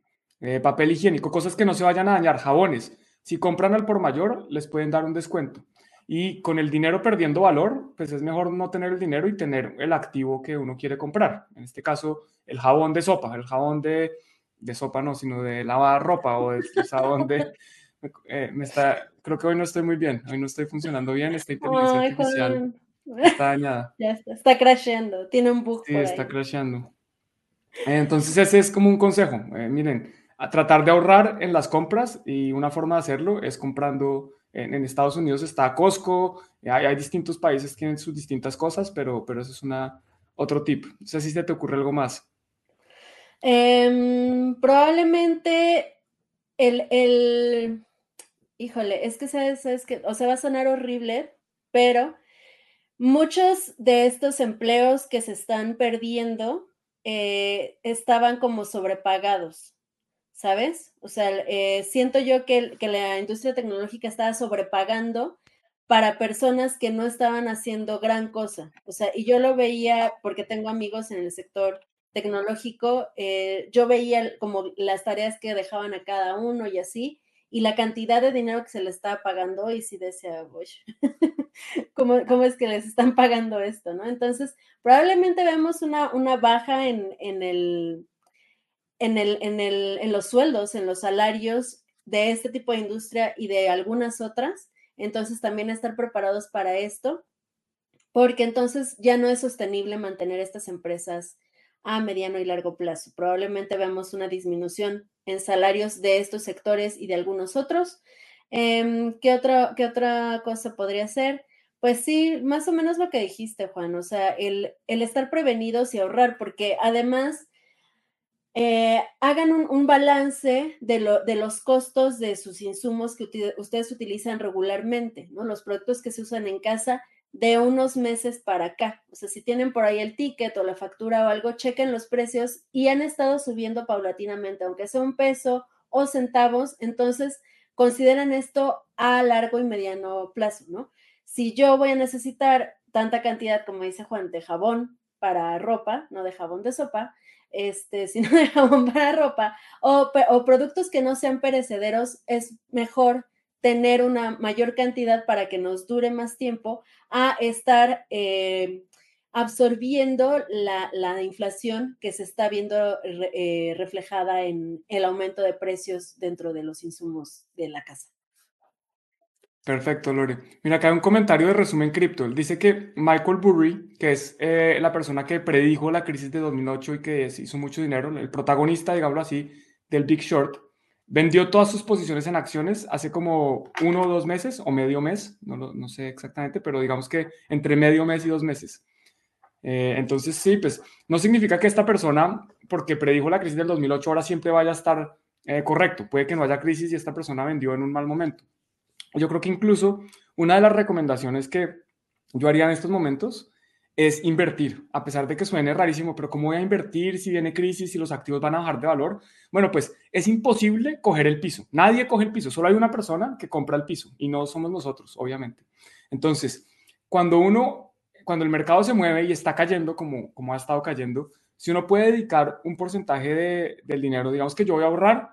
papel higiénico, cosas que no se vayan a dañar, jabones. Si compran al por mayor, les pueden dar un descuento. Y con el dinero perdiendo valor, pues es mejor no tener el dinero y tener el activo que uno quiere comprar. En este caso, el jabón de sopa, el jabón de, de sopa no, sino de lavar ropa o el jabón de... Eh, me está, creo que hoy no estoy muy bien, hoy no estoy funcionando bien, esta inteligencia artificial está dañada. Ya está, está crasheando, tiene un bug. Sí, está crasheando. Entonces ese es como un consejo. Eh, miren, a tratar de ahorrar en las compras y una forma de hacerlo es comprando en, Estados Unidos está Costco, hay, hay, distintos países que tienen sus distintas cosas, pero, pero eso es una, otro tip. No sé si se te ocurre algo más. Em, probablemente el, el, híjole, es que sabes, que, o sea, va a sonar horrible, pero muchos de estos empleos que se están perdiendo eh, estaban como sobrepagados. ¿sabes? O sea, eh, siento yo que, la industria tecnológica estaba sobrepagando para personas que no estaban haciendo gran cosa. O sea, y yo lo veía porque tengo amigos en el sector tecnológico, eh, yo veía como las tareas que dejaban a cada uno y así, y la cantidad de dinero que se le estaba pagando, y sí decía, ¿cómo, ¿cómo, es que les están pagando esto? ¿no? Entonces, probablemente vemos una, una baja en, en, el, en, el, en, el, en los sueldos, en los salarios de este tipo de industria y de algunas otras Entonces también estar preparados para esto, porque entonces ya no es sostenible mantener estas empresas a mediano y largo plazo. Probablemente vemos una disminución en salarios de estos sectores y de algunos otros. Em, ¿qué, otra, ¿Qué otra cosa podría ser? Pues sí, más o menos lo que dijiste, Juan, o sea, el, el estar prevenidos y ahorrar, porque además eh, hagan un, balance de, lo, de, los costos de sus insumos que ustedes utilizan regularmente, ¿no? Los productos que se usan en casa de unos meses para acá. O sea, si tienen por ahí el ticket o la factura o algo, chequen los precios y han estado subiendo paulatinamente, aunque sea un peso o centavos, entonces consideran esto a largo y mediano plazo, ¿no? si yo voy a necesitar tanta cantidad, como dice Juan, de jabón para ropa, no de jabón de sopa, este, sino de jabón para ropa, o, productos que no sean perecederos, es mejor tener una mayor cantidad para que nos dure más tiempo a estar eh, absorbiendo la, inflación que se está viendo eh, reflejada en el aumento de precios dentro de los insumos de la casa. Perfecto, Lore. Mira, acá hay un comentario de resumen cripto. Dice que Michael Burry, que es eh, la persona que predijo la crisis de 2008 y que hizo mucho dinero, el protagonista, digámoslo así, del Big Short, vendió todas sus posiciones en acciones hace como uno o dos meses o medio mes, no, no sé exactamente, pero digamos que entre medio mes y dos meses. Eh, entonces, sí, pues no significa que esta persona, porque predijo la crisis del 2008, ahora siempre vaya a estar eh, correcto. Puede que no haya crisis y esta persona vendió en un mal momento. Yo creo que incluso una de las recomendaciones que yo haría en estos momentos es invertir, a pesar de que suene rarísimo, pero ¿cómo voy a invertir si viene crisis, si los activos van a bajar de valor? Bueno, pues es imposible coger el piso. Nadie coge el piso, solo hay una persona que compra el piso y no somos nosotros, obviamente. Entonces, cuando uno, cuando el mercado se mueve y está cayendo como, como ha estado cayendo, si uno puede dedicar un porcentaje de, del dinero, digamos que yo voy a ahorrar,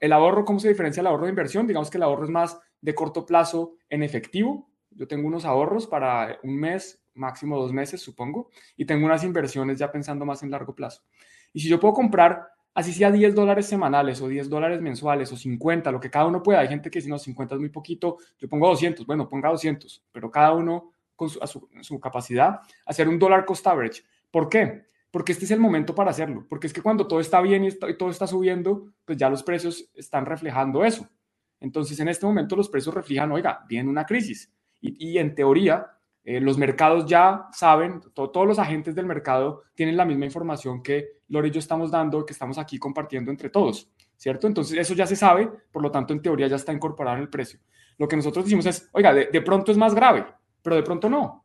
el ahorro, ¿cómo se diferencia el ahorro de inversión? Digamos que el ahorro es más de corto plazo en efectivo. Yo tengo unos ahorros para un mes, máximo dos meses, supongo, y tengo unas inversiones ya pensando más en largo plazo. Y si yo puedo comprar, así sea 10 dólares semanales o 10 dólares mensuales o 50, lo que cada uno pueda, hay gente que si no, 50 es muy poquito, yo pongo 200, bueno, ponga 200, pero cada uno con su, su, capacidad, hacer un dólar cost average. ¿Por qué? Porque este es el momento para hacerlo, porque es que cuando todo está bien y, y todo está subiendo, pues ya los precios están reflejando eso. Entonces, en este momento los precios reflejan, oiga, viene una crisis. Y, en teoría, eh, los mercados ya saben, todos los agentes del mercado tienen la misma información que Lore y yo estamos dando, que estamos aquí compartiendo entre todos, ¿cierto? Entonces, eso ya se sabe, por lo tanto, en teoría ya está incorporado en el precio. Lo que nosotros decimos es, oiga, de, de pronto es más grave, pero de pronto no.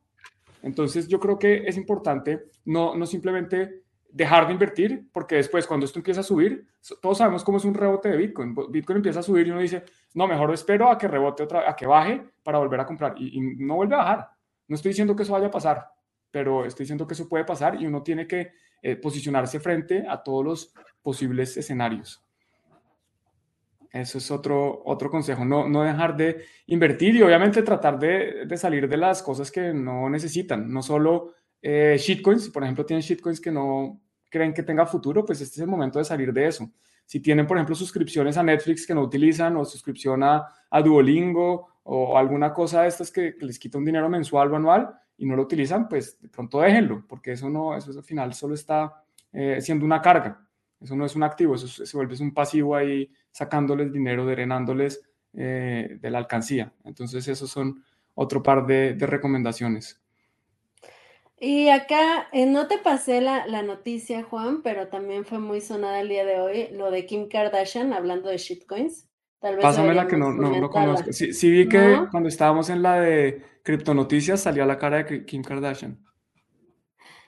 Entonces, yo creo que es importante no, no simplemente dejar de invertir, porque después cuando esto empieza a subir, todos sabemos cómo es un rebote de Bitcoin. Bitcoin empieza a subir y uno dice, no, mejor espero a que rebote otra, a que baje para volver a comprar. Y, no vuelve a bajar. No estoy diciendo que eso vaya a pasar, pero estoy diciendo que eso puede pasar y uno tiene que eh, posicionarse frente a todos los posibles escenarios. Eso es otro, otro consejo, no, no dejar de invertir y obviamente tratar de, de salir de las cosas que no necesitan, no solo eh, shitcoins, por ejemplo tienen shitcoins que no creen que tenga futuro, pues este es el momento de salir de eso. Si tienen, por ejemplo, suscripciones a Netflix que no utilizan o suscripción a, Duolingo o alguna cosa de estas que, les quita un dinero mensual o anual y no lo utilizan, pues de pronto déjenlo, porque eso no, eso al final solo está eh, siendo una carga. Eso no es un activo, eso se vuelve un pasivo ahí sacándoles dinero, drenándoles eh, de la alcancía. Entonces, esos son otro par de recomendaciones. Y acá eh, no te pasé la, noticia, Juan, pero también fue muy sonada el día de hoy, lo de Kim Kardashian hablando de shitcoins. Tal vez Pásamela que no, no lo conozco. Sí, vi que cuando estábamos en la de criptonoticias salió a la cara de Kim Kardashian.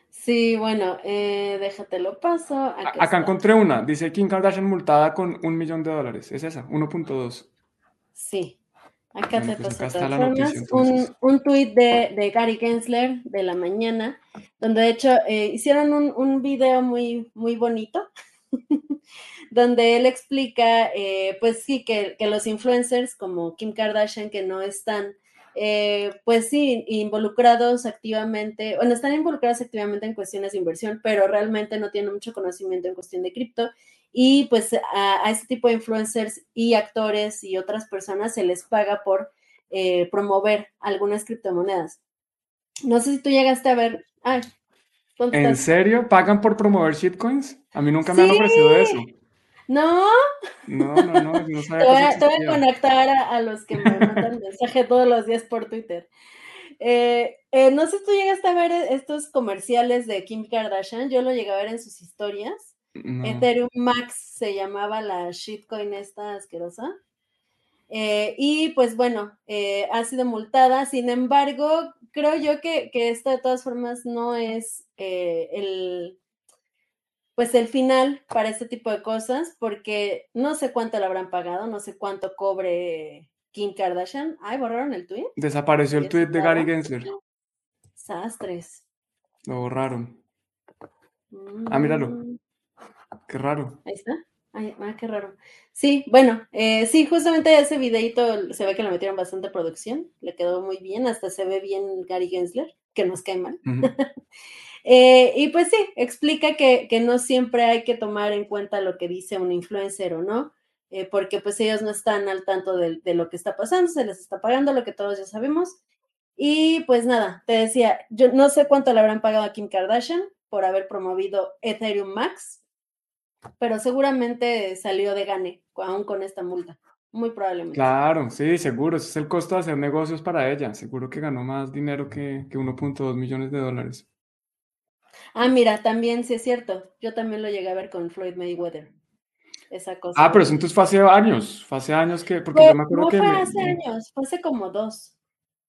Sí, bueno, eh, déjatelo paso. Acá encontré una. Dice Kim Kardashian multada con un millón de dólares. Es esa, 1.2. Sí. Acá te pues un, un tuit de, Gary Gensler de la mañana, donde de hecho eh, hicieron un, un, video muy, muy bonito, donde él explica, eh, pues sí, que, los influencers como Kim Kardashian, que no están, eh, pues sí, involucrados activamente, bueno, están involucrados activamente en cuestiones de inversión, pero realmente no tienen mucho conocimiento en cuestión de cripto y pues a, este tipo de influencers y actores y otras personas se les paga por eh, promover algunas criptomonedas. No sé si tú llegaste a ver. ¿En serio? ¿Pagan por promover shitcoins? A mí nunca me han ofrecido eso. ¿No? No, no, no, no sabía te, voy, a conectar a, los que me mandan mensaje todos los días por Twitter. Eh, eh, no sé si tú llegaste a ver estos comerciales de Kim Kardashian, yo lo llegué a ver en sus historias. Ethereum Max se llamaba la shitcoin esta asquerosa. Eh, y pues bueno, ha sido multada, sin embargo, creo yo que, que esto de todas formas no es el, pues el final para este tipo de cosas, porque no sé cuánto le habrán pagado, no sé cuánto cobre Kim Kardashian. Ay, borraron el tweet. Desapareció el tweet de Gary Gensler. Sastres. Lo borraron. Ah, míralo. Mm. Qué raro. Ahí está. Ay, ah, qué raro. Sí, bueno, eh, sí, justamente ese videito se ve que le metieron bastante producción, le quedó muy bien, hasta se ve bien Gary Gensler, que nos cae mal. Eh, y pues sí, explica que, no siempre hay que tomar en cuenta lo que dice un influencer o no, eh, porque pues ellos no están al tanto de, lo que está pasando, se les está pagando lo que todos ya sabemos. Y pues nada, te decía, yo no sé cuánto le habrán pagado a Kim Kardashian por haber promovido Ethereum Max, pero seguramente salió de gane aún con esta multa. Muy probablemente. Claro, sí, seguro. Ese es el costo de hacer negocios para ella. Seguro que ganó más dinero que, que 1.2 millones de dólares. Ah, mira, también sí es cierto. Yo también lo llegué a ver con Floyd Mayweather. Esa cosa. Ah, pero entonces fue hace años. Fue hace años que. Porque yo me acuerdo no que. fue hace años, fue hace como dos.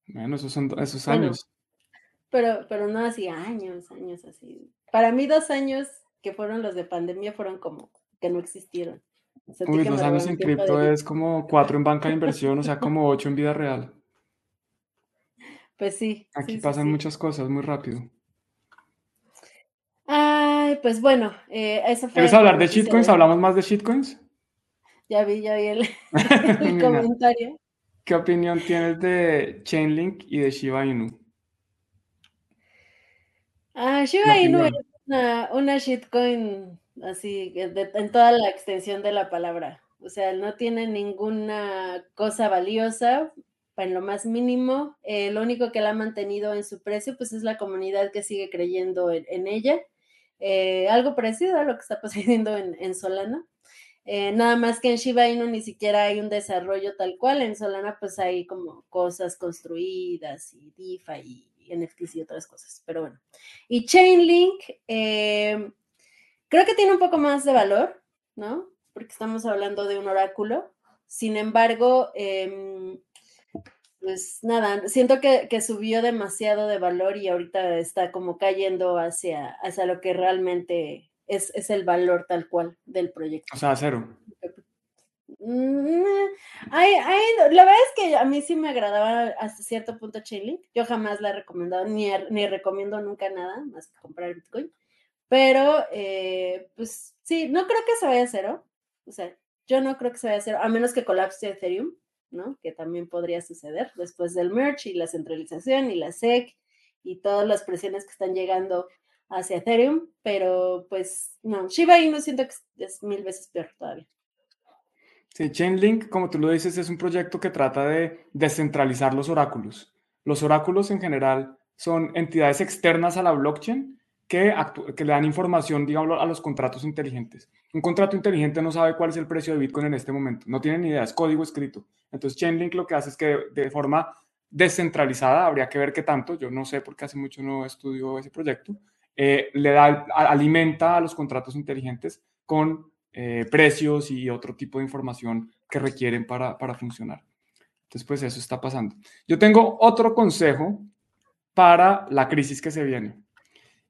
Bueno, esos son esos años. Pero, pero no así años, años así. Para mí, dos años que fueron los de pandemia fueron como que no existieron. Uy, dos años en cripto es como cuatro en banca de inversión, o sea, como ocho en vida real. Pues sí. Aquí pasan muchas cosas muy rápido. Ay, pues bueno, eh, eso fue. ¿Quieres hablar de shitcoins? ¿Hablamos más de shitcoins? Ya vi, ya vi el, comentario. ¿Qué opinión tienes de Chainlink y de Shiba Inu? Ah, Shiba Inu es una, una shitcoin así, en toda la extensión de la palabra. O sea, no tiene ninguna cosa valiosa, en lo más mínimo. Eh, lo único que la ha mantenido en su precio, pues es la comunidad que sigue creyendo en ella. Eh, algo parecido a lo que está pasando en, Solana. Eh, nada más que en Shiba Inu ni siquiera hay un desarrollo tal cual. En Solana, pues hay como cosas construidas y DeFi y NFTs y otras cosas. Pero bueno. Y Chainlink, eh, creo que tiene un poco más de valor, ¿no? Porque estamos hablando de un oráculo. Sin embargo, em, pues nada, siento que, subió demasiado de valor y ahorita está como cayendo hacia, hacia lo que realmente es, el valor tal cual del proyecto. O sea, cero. Mm, la verdad es que a mí sí me agradaba hasta cierto punto Chainlink. Yo jamás la he recomendado, ni, ni recomiendo nunca nada más que comprar Bitcoin. Pero, eh, pues sí, no creo que se vaya a cero. O sea, yo no creo que se vaya a cero, a menos que colapse Ethereum. Que también podría suceder después del merge y la centralización y la SEC y todas las presiones que están llegando hacia Ethereum, pero pues no, Shiba Inu siento que es mil veces peor todavía. Sí, Chainlink, como tú lo dices, es un proyecto que trata de descentralizar los oráculos. Los oráculos en general son entidades externas a la blockchain que, que le dan información, digamos, a los contratos inteligentes. Un contrato inteligente no sabe cuál es el precio de Bitcoin en este momento, no tiene ni idea, es código escrito. Entonces Chainlink lo que hace es que de, forma descentralizada, habría que ver qué tanto, yo no sé porque hace mucho no estudio ese proyecto, eh, le da, alimenta a los contratos inteligentes con eh, precios y otro tipo de información que requieren para, para funcionar. Entonces, pues eso está pasando. Yo tengo otro consejo para la crisis que se viene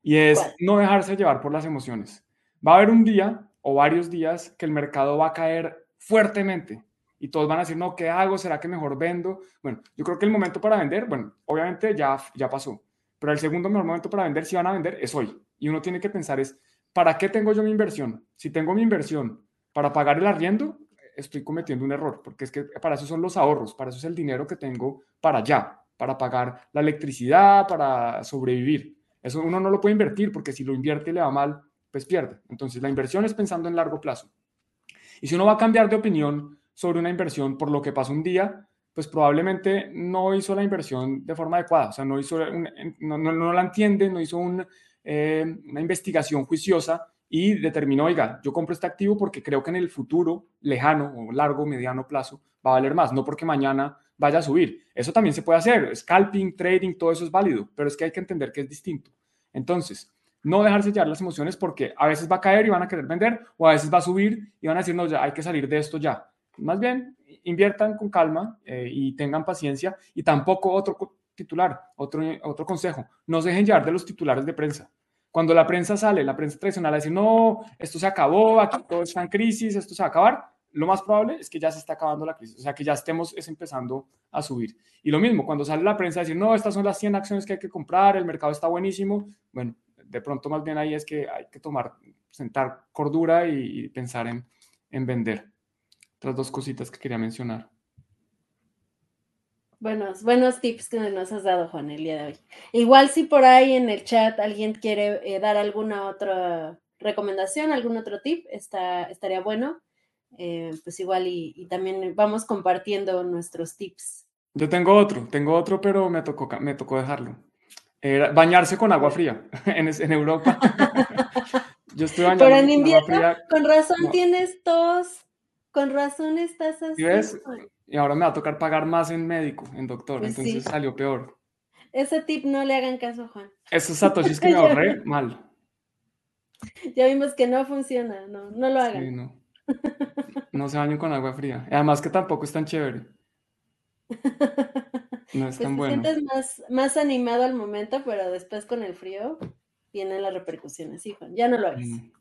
y es no dejarse llevar por las emociones. Va a haber un día o varios días que el mercado va a caer fuertemente y todos van a decir, no, ¿qué hago? ¿Será que mejor vendo? Bueno, yo creo que el momento para vender, bueno, obviamente ya, ya pasó, pero el segundo mejor momento para vender, si van a vender, es hoy. Y uno tiene que pensar es, ¿para qué tengo yo mi inversión? Si tengo mi inversión para pagar el arriendo, estoy cometiendo un error, porque es que para eso son los ahorros, para eso es el dinero que tengo para ya, para pagar la electricidad, para sobrevivir. Eso uno no lo puede invertir, porque si lo invierte y le va mal, pues pierde. Entonces, la inversión es pensando en largo plazo. Y si uno va a cambiar de opinión sobre una inversión por lo que pasa un día, pues probablemente no hizo la inversión de forma adecuada, o sea, no, hizo no, no, la entiende, no hizo eh, una investigación juiciosa y determinó, oiga, yo compro este activo porque creo que en el futuro lejano o largo, mediano plazo va a valer más, no porque mañana vaya a subir. Eso también se puede hacer, scalping, trading, todo eso es válido, pero es que hay que entender que es distinto. Entonces, no dejarse llevar las emociones porque a veces va a caer y van a querer vender o a veces va a subir y van a decir, no, ya hay que salir de esto ya. Más bien, inviertan con calma eh, y tengan paciencia y tampoco otro titular, otro, otro consejo, no se dejen llevar de los titulares de prensa. Cuando la prensa sale, la prensa tradicional, a decir, no, esto se acabó, aquí todo está en crisis, esto se va a acabar, lo más probable es que ya se está acabando la crisis, o sea, que ya estemos es empezando a subir. Y lo mismo, cuando sale la prensa a decir, no, estas son las 100 acciones que hay que comprar, el mercado está buenísimo, bueno, de pronto más bien ahí es que hay que tomar, sentar cordura y, pensar en, en vender. Otras dos cositas que quería mencionar. Buenos, buenos tips que nos has dado, Juan, el día de hoy. Igual si por ahí en el chat alguien quiere eh, dar alguna otra recomendación, algún otro tip, está, estaría bueno. Eh, pues igual y, también vamos compartiendo nuestros tips. Yo tengo otro, tengo otro, pero me tocó, me tocó dejarlo. bañarse con agua fría en, en Europa. Yo estoy bañando Pero en invierno, con razón tienes tos, con razón estás así. Y ahora me va a tocar pagar más en médico, en doctor, pues entonces salió peor. Ese tip no le hagan caso, Juan. Esos satoshis que me ahorré, mal. Ya vimos que no funciona, no, no lo hagan. Sí, no. no se bañen con agua fría. Además que tampoco es tan chévere. No es pues tan bueno. Te sientes más, más animado al momento, pero después con el frío vienen las repercusiones. Sí, Juan, ya no lo hagas. Mm.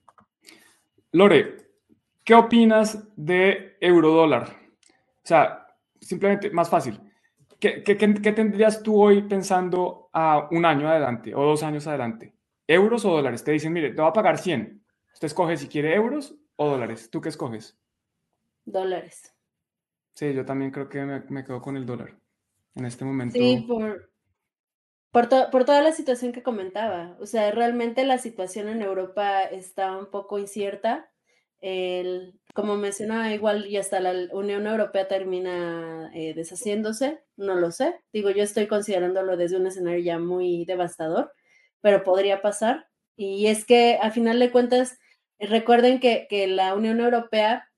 Lore, ¿qué opinas de eurodólar? O sea, simplemente más fácil. ¿Qué, qué, qué, tendrías tú hoy pensando a un año adelante o dos años adelante? ¿Euros o dólares? Te dicen, mire, te va a pagar 100. Usted escoge si quiere euros o dólares. ¿Tú qué escoges? Dólares. Sí, yo también creo que me, me quedo con el dólar en este momento. Sí, por, por, por, toda la situación que comentaba. O sea, realmente la situación en Europa está un poco incierta. El, como mencionaba, igual y hasta la Unión Europea termina eh, deshaciéndose, no lo sé. Digo, yo estoy considerándolo desde un escenario ya muy devastador, pero podría pasar. Y es que a final de cuentas, recuerden que, la Unión Europea,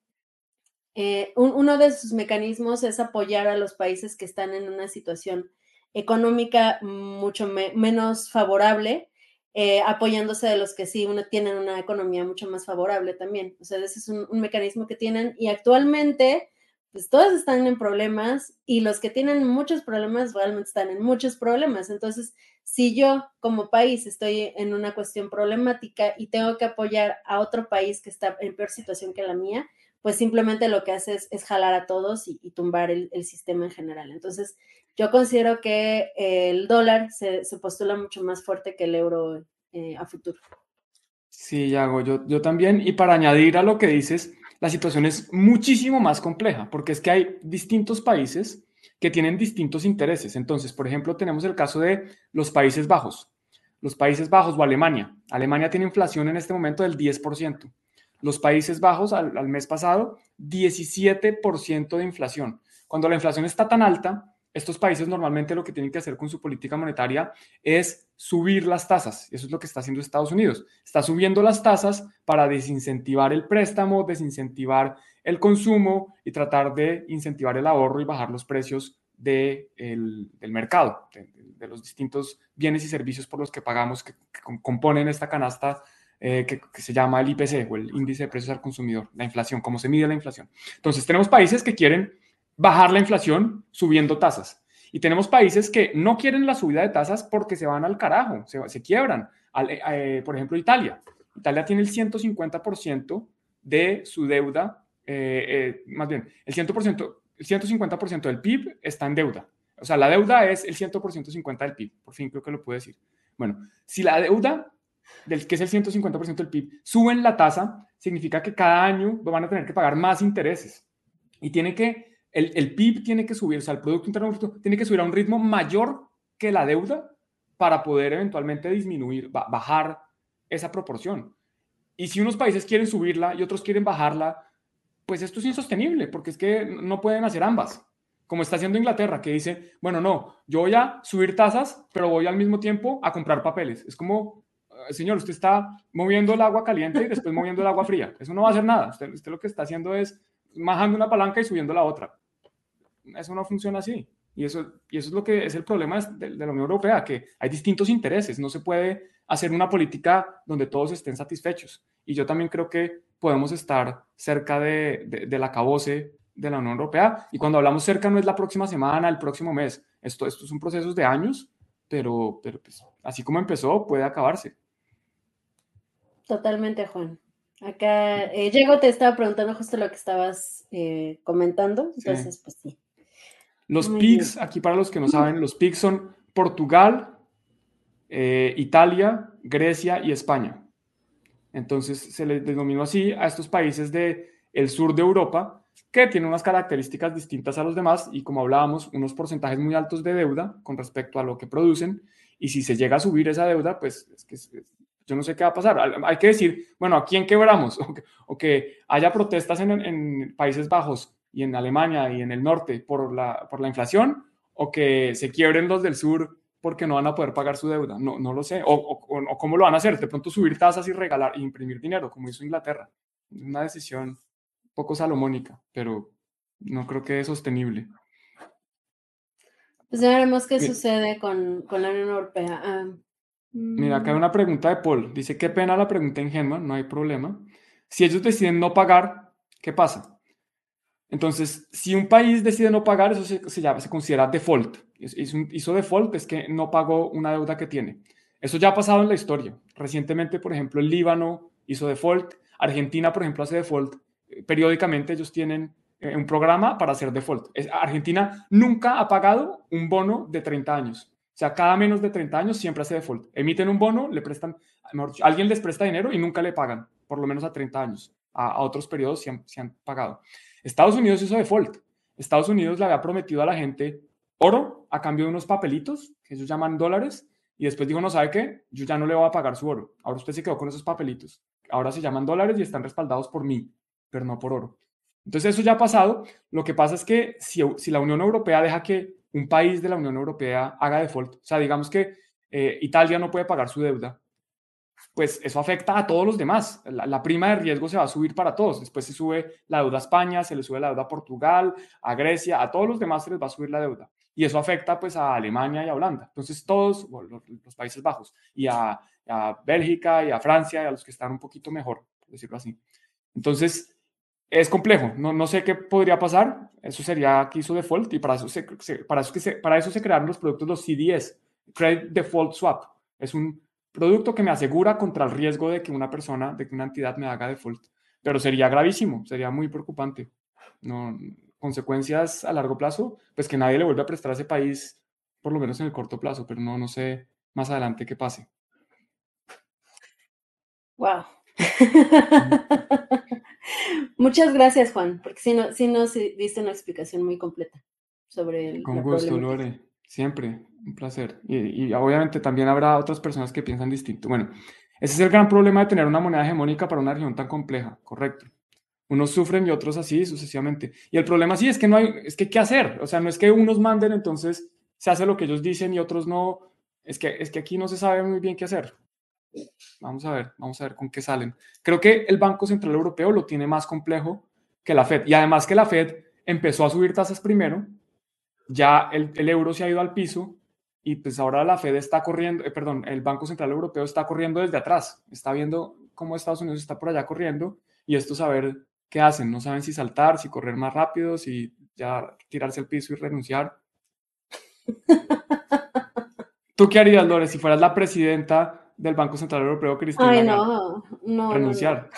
eh, uno de sus mecanismos es apoyar a los países que están en una situación económica mucho menos favorable eh, apoyándose de los que sí uno, tienen una economía mucho más favorable también. O sea, ese es un, mecanismo que tienen y actualmente, pues todos están en problemas y los que tienen muchos problemas realmente están en muchos problemas. Entonces, si yo como país estoy en una cuestión problemática y tengo que apoyar a otro país que está en peor situación que la mía, pues simplemente lo que hace es, jalar a todos y, tumbar el, sistema en general. Entonces, yo considero que el dólar se, postula mucho más fuerte que el euro eh, a futuro. Sí, Yago, yo también. Y para añadir a lo que dices, la situación es muchísimo más compleja, porque es que hay distintos países que tienen distintos intereses. Entonces, por ejemplo, tenemos el caso de los Países Bajos. Los Países Bajos o Alemania. Alemania tiene inflación en este momento del 10%. Los Países Bajos al, mes pasado, 17% de inflación. Cuando la inflación está tan alta, estos países normalmente lo que tienen que hacer con su política monetaria es subir las tasas. Eso es lo que está haciendo Estados Unidos. Está subiendo las tasas para desincentivar el préstamo, desincentivar el consumo y tratar de incentivar el ahorro y bajar los precios del mercado, de, los distintos bienes y servicios por los que pagamos, que, componen esta canasta eh, que, que, se llama el IPC o el índice de precios al consumidor, la inflación, cómo se mide la inflación. Entonces, tenemos países que quieren bajar la inflación subiendo tasas. Y tenemos países que no quieren la subida de tasas porque se van al carajo, se, quiebran. Eh, eh, por ejemplo, Italia. Italia tiene el 150% de su deuda, eh, más bien, el, 100%, el 150% del PIB está en deuda. O sea, la deuda es el 100% 50 del PIB. Por fin creo que lo puedo decir. Bueno, si la deuda, del, que es el 150% del PIB, suben la tasa, significa que cada año van a tener que pagar más intereses. Y tiene que el, PIB tiene que subir, o sea, el Producto Interno Bruto tiene que subir a un ritmo mayor que la deuda para poder eventualmente disminuir, bajar esa proporción. Y si unos países quieren subirla y otros quieren bajarla, pues esto es insostenible, porque es que no pueden hacer ambas. como está haciendo Inglaterra, que dice, bueno, no, yo voy a subir tasas, pero voy al mismo tiempo a comprar papeles. Es como, señor, usted está moviendo el agua caliente y después moviendo el agua fría. Eso no va a hacer nada. Usted, lo que está haciendo es bajando una palanca y subiendo la otra. Eso no funciona así. Y eso, es lo que es el problema de, la Unión Europea, que hay distintos intereses. No se puede hacer una política donde todos estén satisfechos. Y yo también creo que podemos estar cerca de, de, del acabose de la Unión Europea. Y cuando hablamos cerca no es la próxima semana, el próximo mes. Esto, esto son procesos de años, pero, pero pues, así como empezó, puede acabarse. Totalmente, Juan. Acá, eh, Diego te estaba preguntando justo lo que estabas eh, comentando, entonces, pues sí. Los PIGs, aquí para los que no saben, los PIGs son Portugal, eh, Italia, Grecia y España. Entonces se les denominó así a estos países del el sur de Europa que tienen unas características distintas a los demás y como hablábamos, unos porcentajes muy altos de deuda con respecto a lo que producen y si se llega a subir esa deuda, pues es que yo no sé qué va a pasar. Hay que decir, bueno, ¿a quién quebramos? O que, haya protestas en, en Países Bajos y en Alemania y en el norte por la, por la inflación o que se quiebren los del sur porque no van a poder pagar su deuda. No, no lo sé. O, o, cómo lo van a hacer. De pronto subir tasas y regalar e imprimir dinero, como hizo Inglaterra. Una decisión poco salomónica, pero no creo que es sostenible. Pues ya veremos qué sucede con, con, la Unión Europea. Ah, Mira, acá hay una pregunta de Paul. Dice, qué pena la pregunta ingenua, no hay problema. Si ellos deciden no pagar, ¿qué pasa? Entonces, si un país decide no pagar, eso se, se, llama, se considera default. Hizo default es que no pagó una deuda que tiene. Eso ya ha pasado en la historia. Recientemente, por ejemplo, el Líbano hizo default. Argentina, por ejemplo, hace default. Eh, periódicamente ellos tienen eh, un programa para hacer default. Argentina nunca ha pagado un bono de 30 años. O sea, cada menos de 30 años siempre hace default. Emiten un bono, le prestan, alguien les presta dinero y nunca le pagan, por lo menos a 30 años. A, otros periodos se han, pagado. Estados Unidos hizo default. Estados Unidos le había prometido a la gente oro a cambio de unos papelitos, que ellos llaman dólares, y después dijo, no sabe qué, yo ya no le voy a pagar su oro. Ahora usted se quedó con esos papelitos. Ahora se llaman dólares y están respaldados por mí, pero no por oro. Entonces eso ya ha pasado. Lo que pasa es que si la Unión Europea deja que un país de la Unión Europea haga default, o sea, digamos que eh, Italia no puede pagar su deuda, pues eso afecta a todos los demás. La, prima de riesgo se va a subir para todos. Después se sube la deuda a España, se le sube la deuda a Portugal, a Grecia, a todos los demás se les va a subir la deuda. Y eso afecta pues a Alemania y a Holanda. Entonces todos los, Países Bajos y a, Bélgica y a Francia y a los que están un poquito mejor, por decirlo así. Entonces es complejo. No, no sé qué podría pasar. Eso sería que hizo default y para eso se, para eso, que se, para eso se crearon los productos, los CDS, Credit Default Swap. Es un producto que me asegura contra el riesgo de que una persona, de que una entidad me haga default. Pero sería gravísimo, sería muy preocupante. No, consecuencias a largo plazo, pues que nadie le vuelva a prestar a ese país, por lo menos en el corto plazo, pero no, no sé más adelante qué pase. Wow. Muchas gracias, Juan, porque si no, si nos diste una explicación muy completa sobre el. Con gusto, Lore. Siempre, un placer. Y, obviamente también habrá otras personas que piensan distinto. Bueno, ese es el gran problema de tener una moneda hegemónica para una región tan compleja, correcto. Unos sufren y otros así sucesivamente. Y el problema sí es que no hay, es que qué hacer. O sea, no es que unos manden, entonces se hace lo que ellos dicen y otros no. Es que, es que aquí no se sabe muy bien qué hacer. Vamos a ver, vamos a ver con qué salen. Creo que el Banco Central Europeo lo tiene más complejo que la Fed. Y además que la Fed empezó a subir tasas primero ya el, euro se ha ido al piso y pues ahora la Fed está corriendo, eh, perdón, el Banco Central Europeo está corriendo desde atrás, está viendo cómo Estados Unidos está por allá corriendo y esto saber qué hacen, no saben si saltar, si correr más rápido, si ya tirarse al piso y renunciar. ¿Tú qué harías, Lore, si fueras la presidenta del Banco Central Europeo, Cristina? Ay, no, no. Renunciar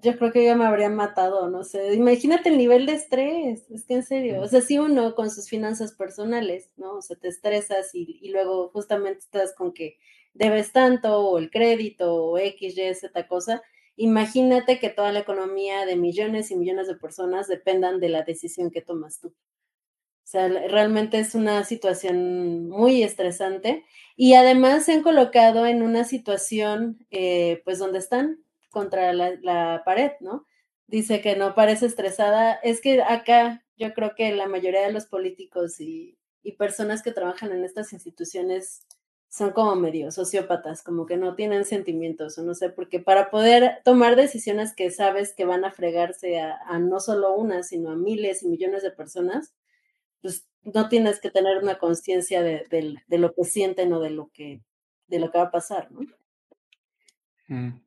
yo creo que ya me habrían matado, no sé. Imagínate el nivel de estrés, es que en serio, o sea, si uno con sus finanzas personales, ¿no? O sea, te estresas y, y luego justamente estás con que debes tanto, o el crédito, o X, Y, Z cosa. Imagínate que toda la economía de millones y millones de personas dependan de la decisión que tomas tú. Sea, realmente es una situación muy estresante y además se han colocado en una situación, eh, pues, donde están contra la, pared, ¿no? dice que no parece estresada. Es que acá yo creo que la mayoría de los políticos y, personas que trabajan en estas instituciones son como medio sociópatas, como que no tienen sentimientos, o no sé, porque para poder tomar decisiones que sabes que van a fregarse a, no solo una, sino a miles y millones de personas, pues no tienes que tener una conciencia de, lo que sienten o de lo que, de lo que va a pasar, ¿no? Mm.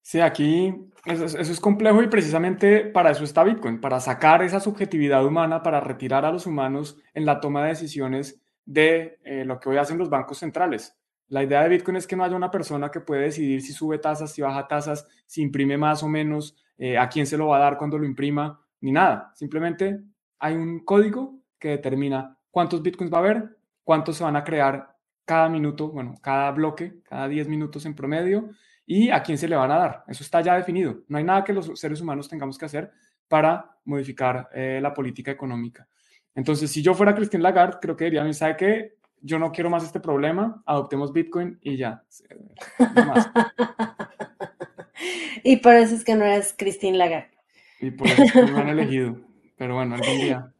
Sí, aquí eso, es complejo y precisamente para eso está Bitcoin, para sacar esa subjetividad humana, para retirar a los humanos en la toma de decisiones de eh, lo que hoy hacen los bancos centrales. La idea de Bitcoin es que no haya una persona que puede decidir si sube tasas, si baja tasas, si imprime más o menos, eh, a quién se lo va a dar cuando lo imprima, ni nada. Simplemente hay un código que determina cuántos Bitcoins va a haber, cuántos se van a crear cada minuto, bueno, cada bloque, cada 10 minutos en promedio, y a quién se le van a dar. Eso está ya definido. No hay nada que los seres humanos tengamos que hacer para modificar eh, la política económica. Entonces, si yo fuera Christine Lagarde, creo que diría, ¿sabe qué? Yo no quiero más este problema, adoptemos Bitcoin y ya. y por eso es que no eres Christine Lagarde. Y por eso es que me han elegido. Pero bueno, algún.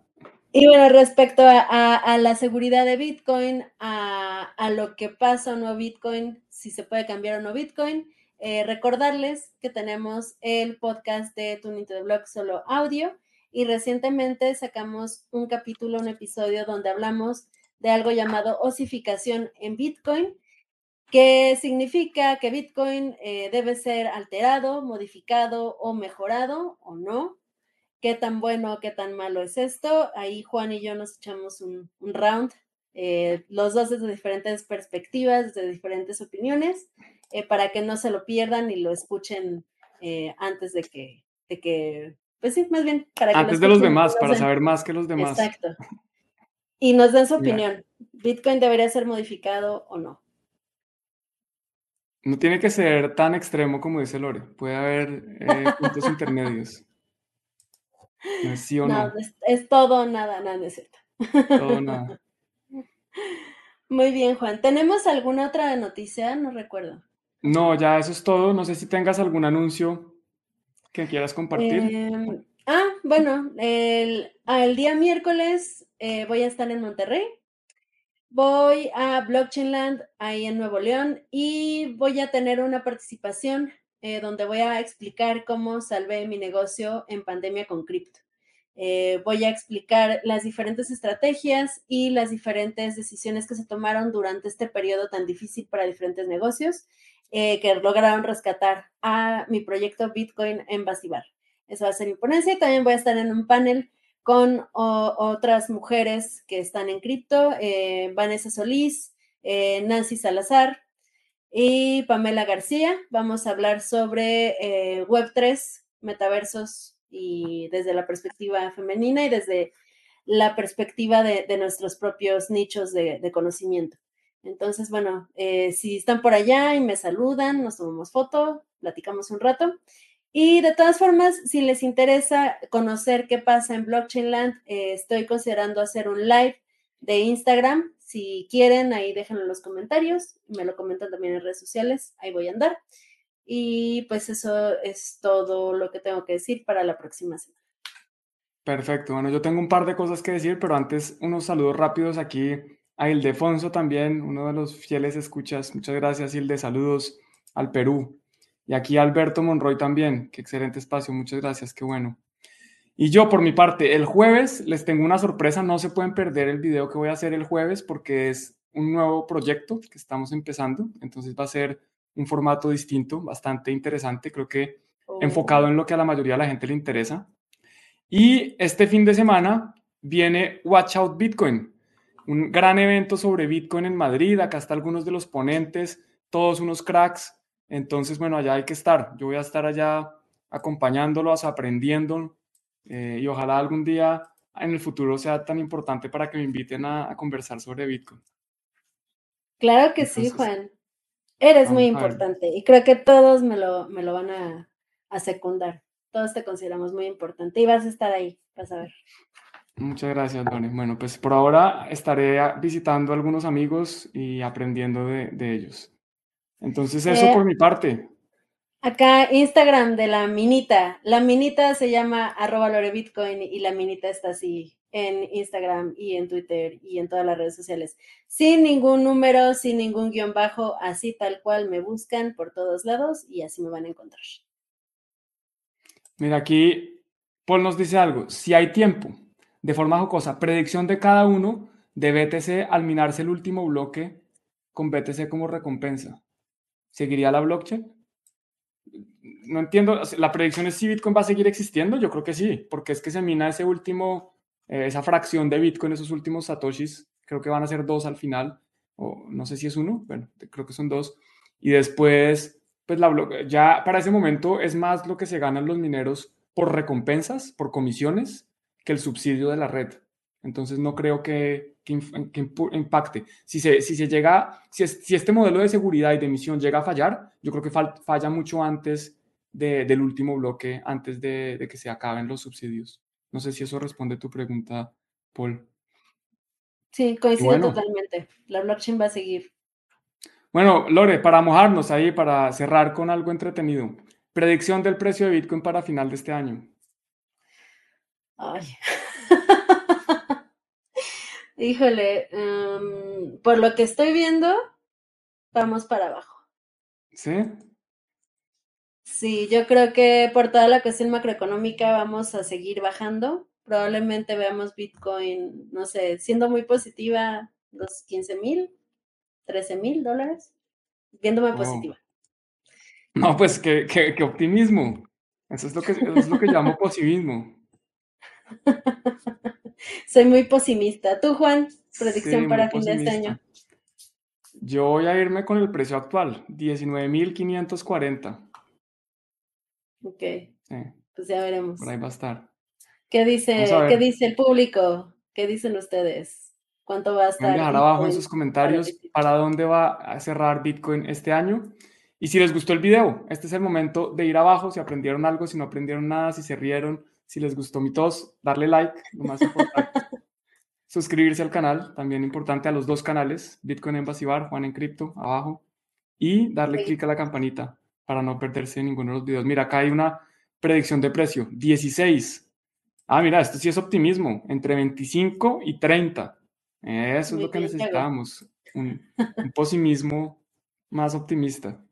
Y bueno, respecto a, la seguridad de Bitcoin, a, lo que pasa o no Bitcoin, si se puede cambiar o no Bitcoin, eh, recordarles que tenemos el podcast de Tuning to the Blog solo audio y recientemente sacamos un capítulo, un episodio donde hablamos de algo llamado osificación en Bitcoin, que significa que Bitcoin eh, debe ser alterado, modificado o mejorado o no qué tan bueno o qué tan malo es esto. Ahí Juan y yo nos echamos un, round, eh, los dos desde diferentes perspectivas, desde diferentes opiniones, eh, para que no se lo pierdan y lo escuchen eh, antes de que, de que, pues sí, más bien, para que Antes de los demás, para saber más que los demás. Exacto. Y nos den su opinión. ¿Bitcoin debería ser modificado o no? No tiene que ser tan extremo como dice Lore. Puede haber puntos intermedios. No, Es, todo nada, nada, es cierto. Todo nada. Muy bien, Juan. ¿Tenemos alguna otra noticia? No recuerdo. No, ya eso es todo. No sé si tengas algún anuncio que quieras compartir. Em, ah, bueno, el, día miércoles eh, voy a estar en Monterrey. Voy a Blockchainland ahí en Nuevo León y voy a tener una participación eh, donde voy a explicar cómo salvé mi negocio en pandemia con cripto. Eh, voy a explicar las diferentes estrategias y las diferentes decisiones que se tomaron durante este periodo tan difícil para diferentes negocios eh, que lograron rescatar a mi proyecto Bitcoin en Basibar. Eso va a ser mi ponencia y también voy a estar en un panel con otras mujeres que están en cripto, Vanessa Solís, Nancy Salazar, y Pamela García. Vamos a hablar sobre eh, Web3, metaversos y desde la perspectiva femenina y desde la perspectiva de, nuestros propios nichos de, conocimiento. Entonces, bueno, eh, si están por allá y me saludan, nos tomamos foto, platicamos un rato. Y de todas formas, si les interesa conocer qué pasa en Blockchain Land, eh, estoy considerando hacer un live de Instagram si quieren, ahí déjenlo en los comentarios, me lo comentan también en redes sociales, ahí voy a andar. Y pues eso es todo lo que tengo que decir para la próxima semana. Perfecto, bueno, yo tengo un par de cosas que decir, pero antes unos saludos rápidos aquí a Ildefonso también, uno de los fieles escuchas. Muchas gracias, Ilde. Saludos al Perú. Y aquí Alberto Monroy también. Qué excelente espacio. Muchas gracias. Qué bueno. Y yo, por mi parte, el jueves les tengo una sorpresa. No se pueden perder el video que voy a hacer el jueves porque es un nuevo proyecto que estamos empezando. Entonces va a ser un formato distinto, bastante interesante. Creo que enfocado en lo que a la mayoría de la gente le interesa. Y este fin de semana viene Watch Out Bitcoin, un gran evento sobre Bitcoin en Madrid. Acá están algunos de los ponentes, todos unos cracks. Entonces, bueno, allá hay que estar. Yo voy a estar allá acompañándolos, aprendiendo eh, y ojalá algún día en el futuro sea tan importante para que me inviten a, conversar sobre Bitcoin. Claro que sí, Juan. Eres muy importante y creo que todos me lo, me lo van a, a, secundar. Todos te consideramos muy importante y vas a estar ahí, vas a ver. Muchas gracias, Doni. Bueno, pues por ahora estaré visitando a algunos amigos y aprendiendo de, de ellos. Entonces, eso eh, por mi parte. Acá Instagram de la minita. La minita se llama arroba lorebitcoin y la minita está así en Instagram y en Twitter y en todas las redes sociales. Sin ningún número, sin ningún guion bajo, así tal cual me buscan por todos lados y así me van a encontrar. Mira, aquí Paul nos dice algo. Si hay tiempo, de forma jocosa, predicción de cada uno de BTC al minarse el último bloque con BTC como recompensa. ¿Seguiría la blockchain? No entiendo, la predicción es si Bitcoin va a seguir existiendo, yo creo que sí, porque es que se mina ese último, eh, esa fracción de Bitcoin, esos últimos satoshis, creo que van a ser dos al final, o no sé si es uno, bueno, creo que son dos, y después, pues la ya para ese momento es más lo que se ganan los mineros por recompensas, por comisiones, que el subsidio de la red. Entonces no creo que, impacte. Si se, si se llega, si, si, este modelo de seguridad y de emisión llega a fallar, yo creo que falla mucho antes del último bloque, antes de, que se acaben los subsidios. No sé si eso responde a tu pregunta, Paul. Sí, coincido totalmente. La blockchain va a seguir. Bueno, Lore, para mojarnos ahí, para cerrar con algo entretenido. Predicción del precio de Bitcoin para final de este año. Ay. Híjole, em, por lo que estoy viendo, vamos para abajo. ¿Sí? Sí, yo creo que por toda la cuestión macroeconómica vamos a seguir bajando. Probablemente veamos Bitcoin, no sé, siendo muy positiva, los 15 mil, 13 mil dólares, viéndome positiva. No, pues qué, qué, optimismo. Eso es lo que, es lo que llamo positivismo. Soy muy pesimista. ¿Tú, Juan? Predicción para fin de este año. Yo voy a irme con el precio actual, 19.540. Ok. Pues ya veremos. Por ahí va a estar. ¿Qué dice, ¿qué dice el público? ¿Qué dicen ustedes? ¿Cuánto va a estar? Dejar abajo en sus comentarios para dónde va a cerrar Bitcoin este año. Y si les gustó el video, este es el momento de ir abajo, si aprendieron algo, si no aprendieron nada, si se rieron, si les gustó mi tos, darle like, lo más importante. Suscribirse al canal, también importante a los dos canales, Bitcoin Embassy Bar, Juan en Cripto, abajo. Y darle clic a la campanita para no perderse ninguno de los videos. Mira, acá hay una predicción de precio, 16. Ah, mira, esto sí es optimismo, entre 25 y 30. Eso es lo que necesitamos, un, un pesimismo más optimista.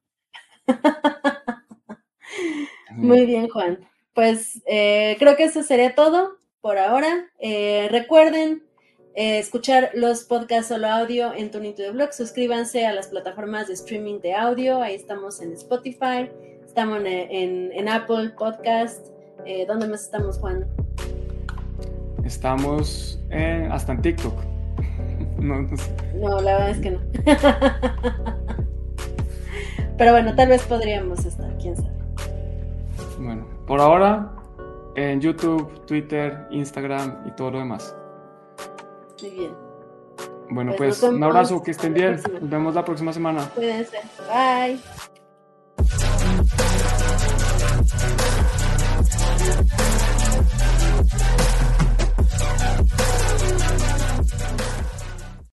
Muy bien, Juan. Pues eh, creo que eso sería todo por ahora. Eh, recuerden eh, escuchar los podcasts solo audio en Tuning to the Blog. Suscríbanse a las plataformas de streaming de audio. Ahí estamos en Spotify, estamos en, Apple Podcast. ¿Dónde más estamos, Juan? Estamos hasta en TikTok. no, no, la verdad es que no. Pero bueno, tal vez podríamos estar, quién sabe. Por ahora en YouTube, Twitter, Instagram y todo lo demás. Muy bien. Bueno, pues, pues un abrazo, que estén bien. Nos vemos la próxima semana. Cuídense. Bye.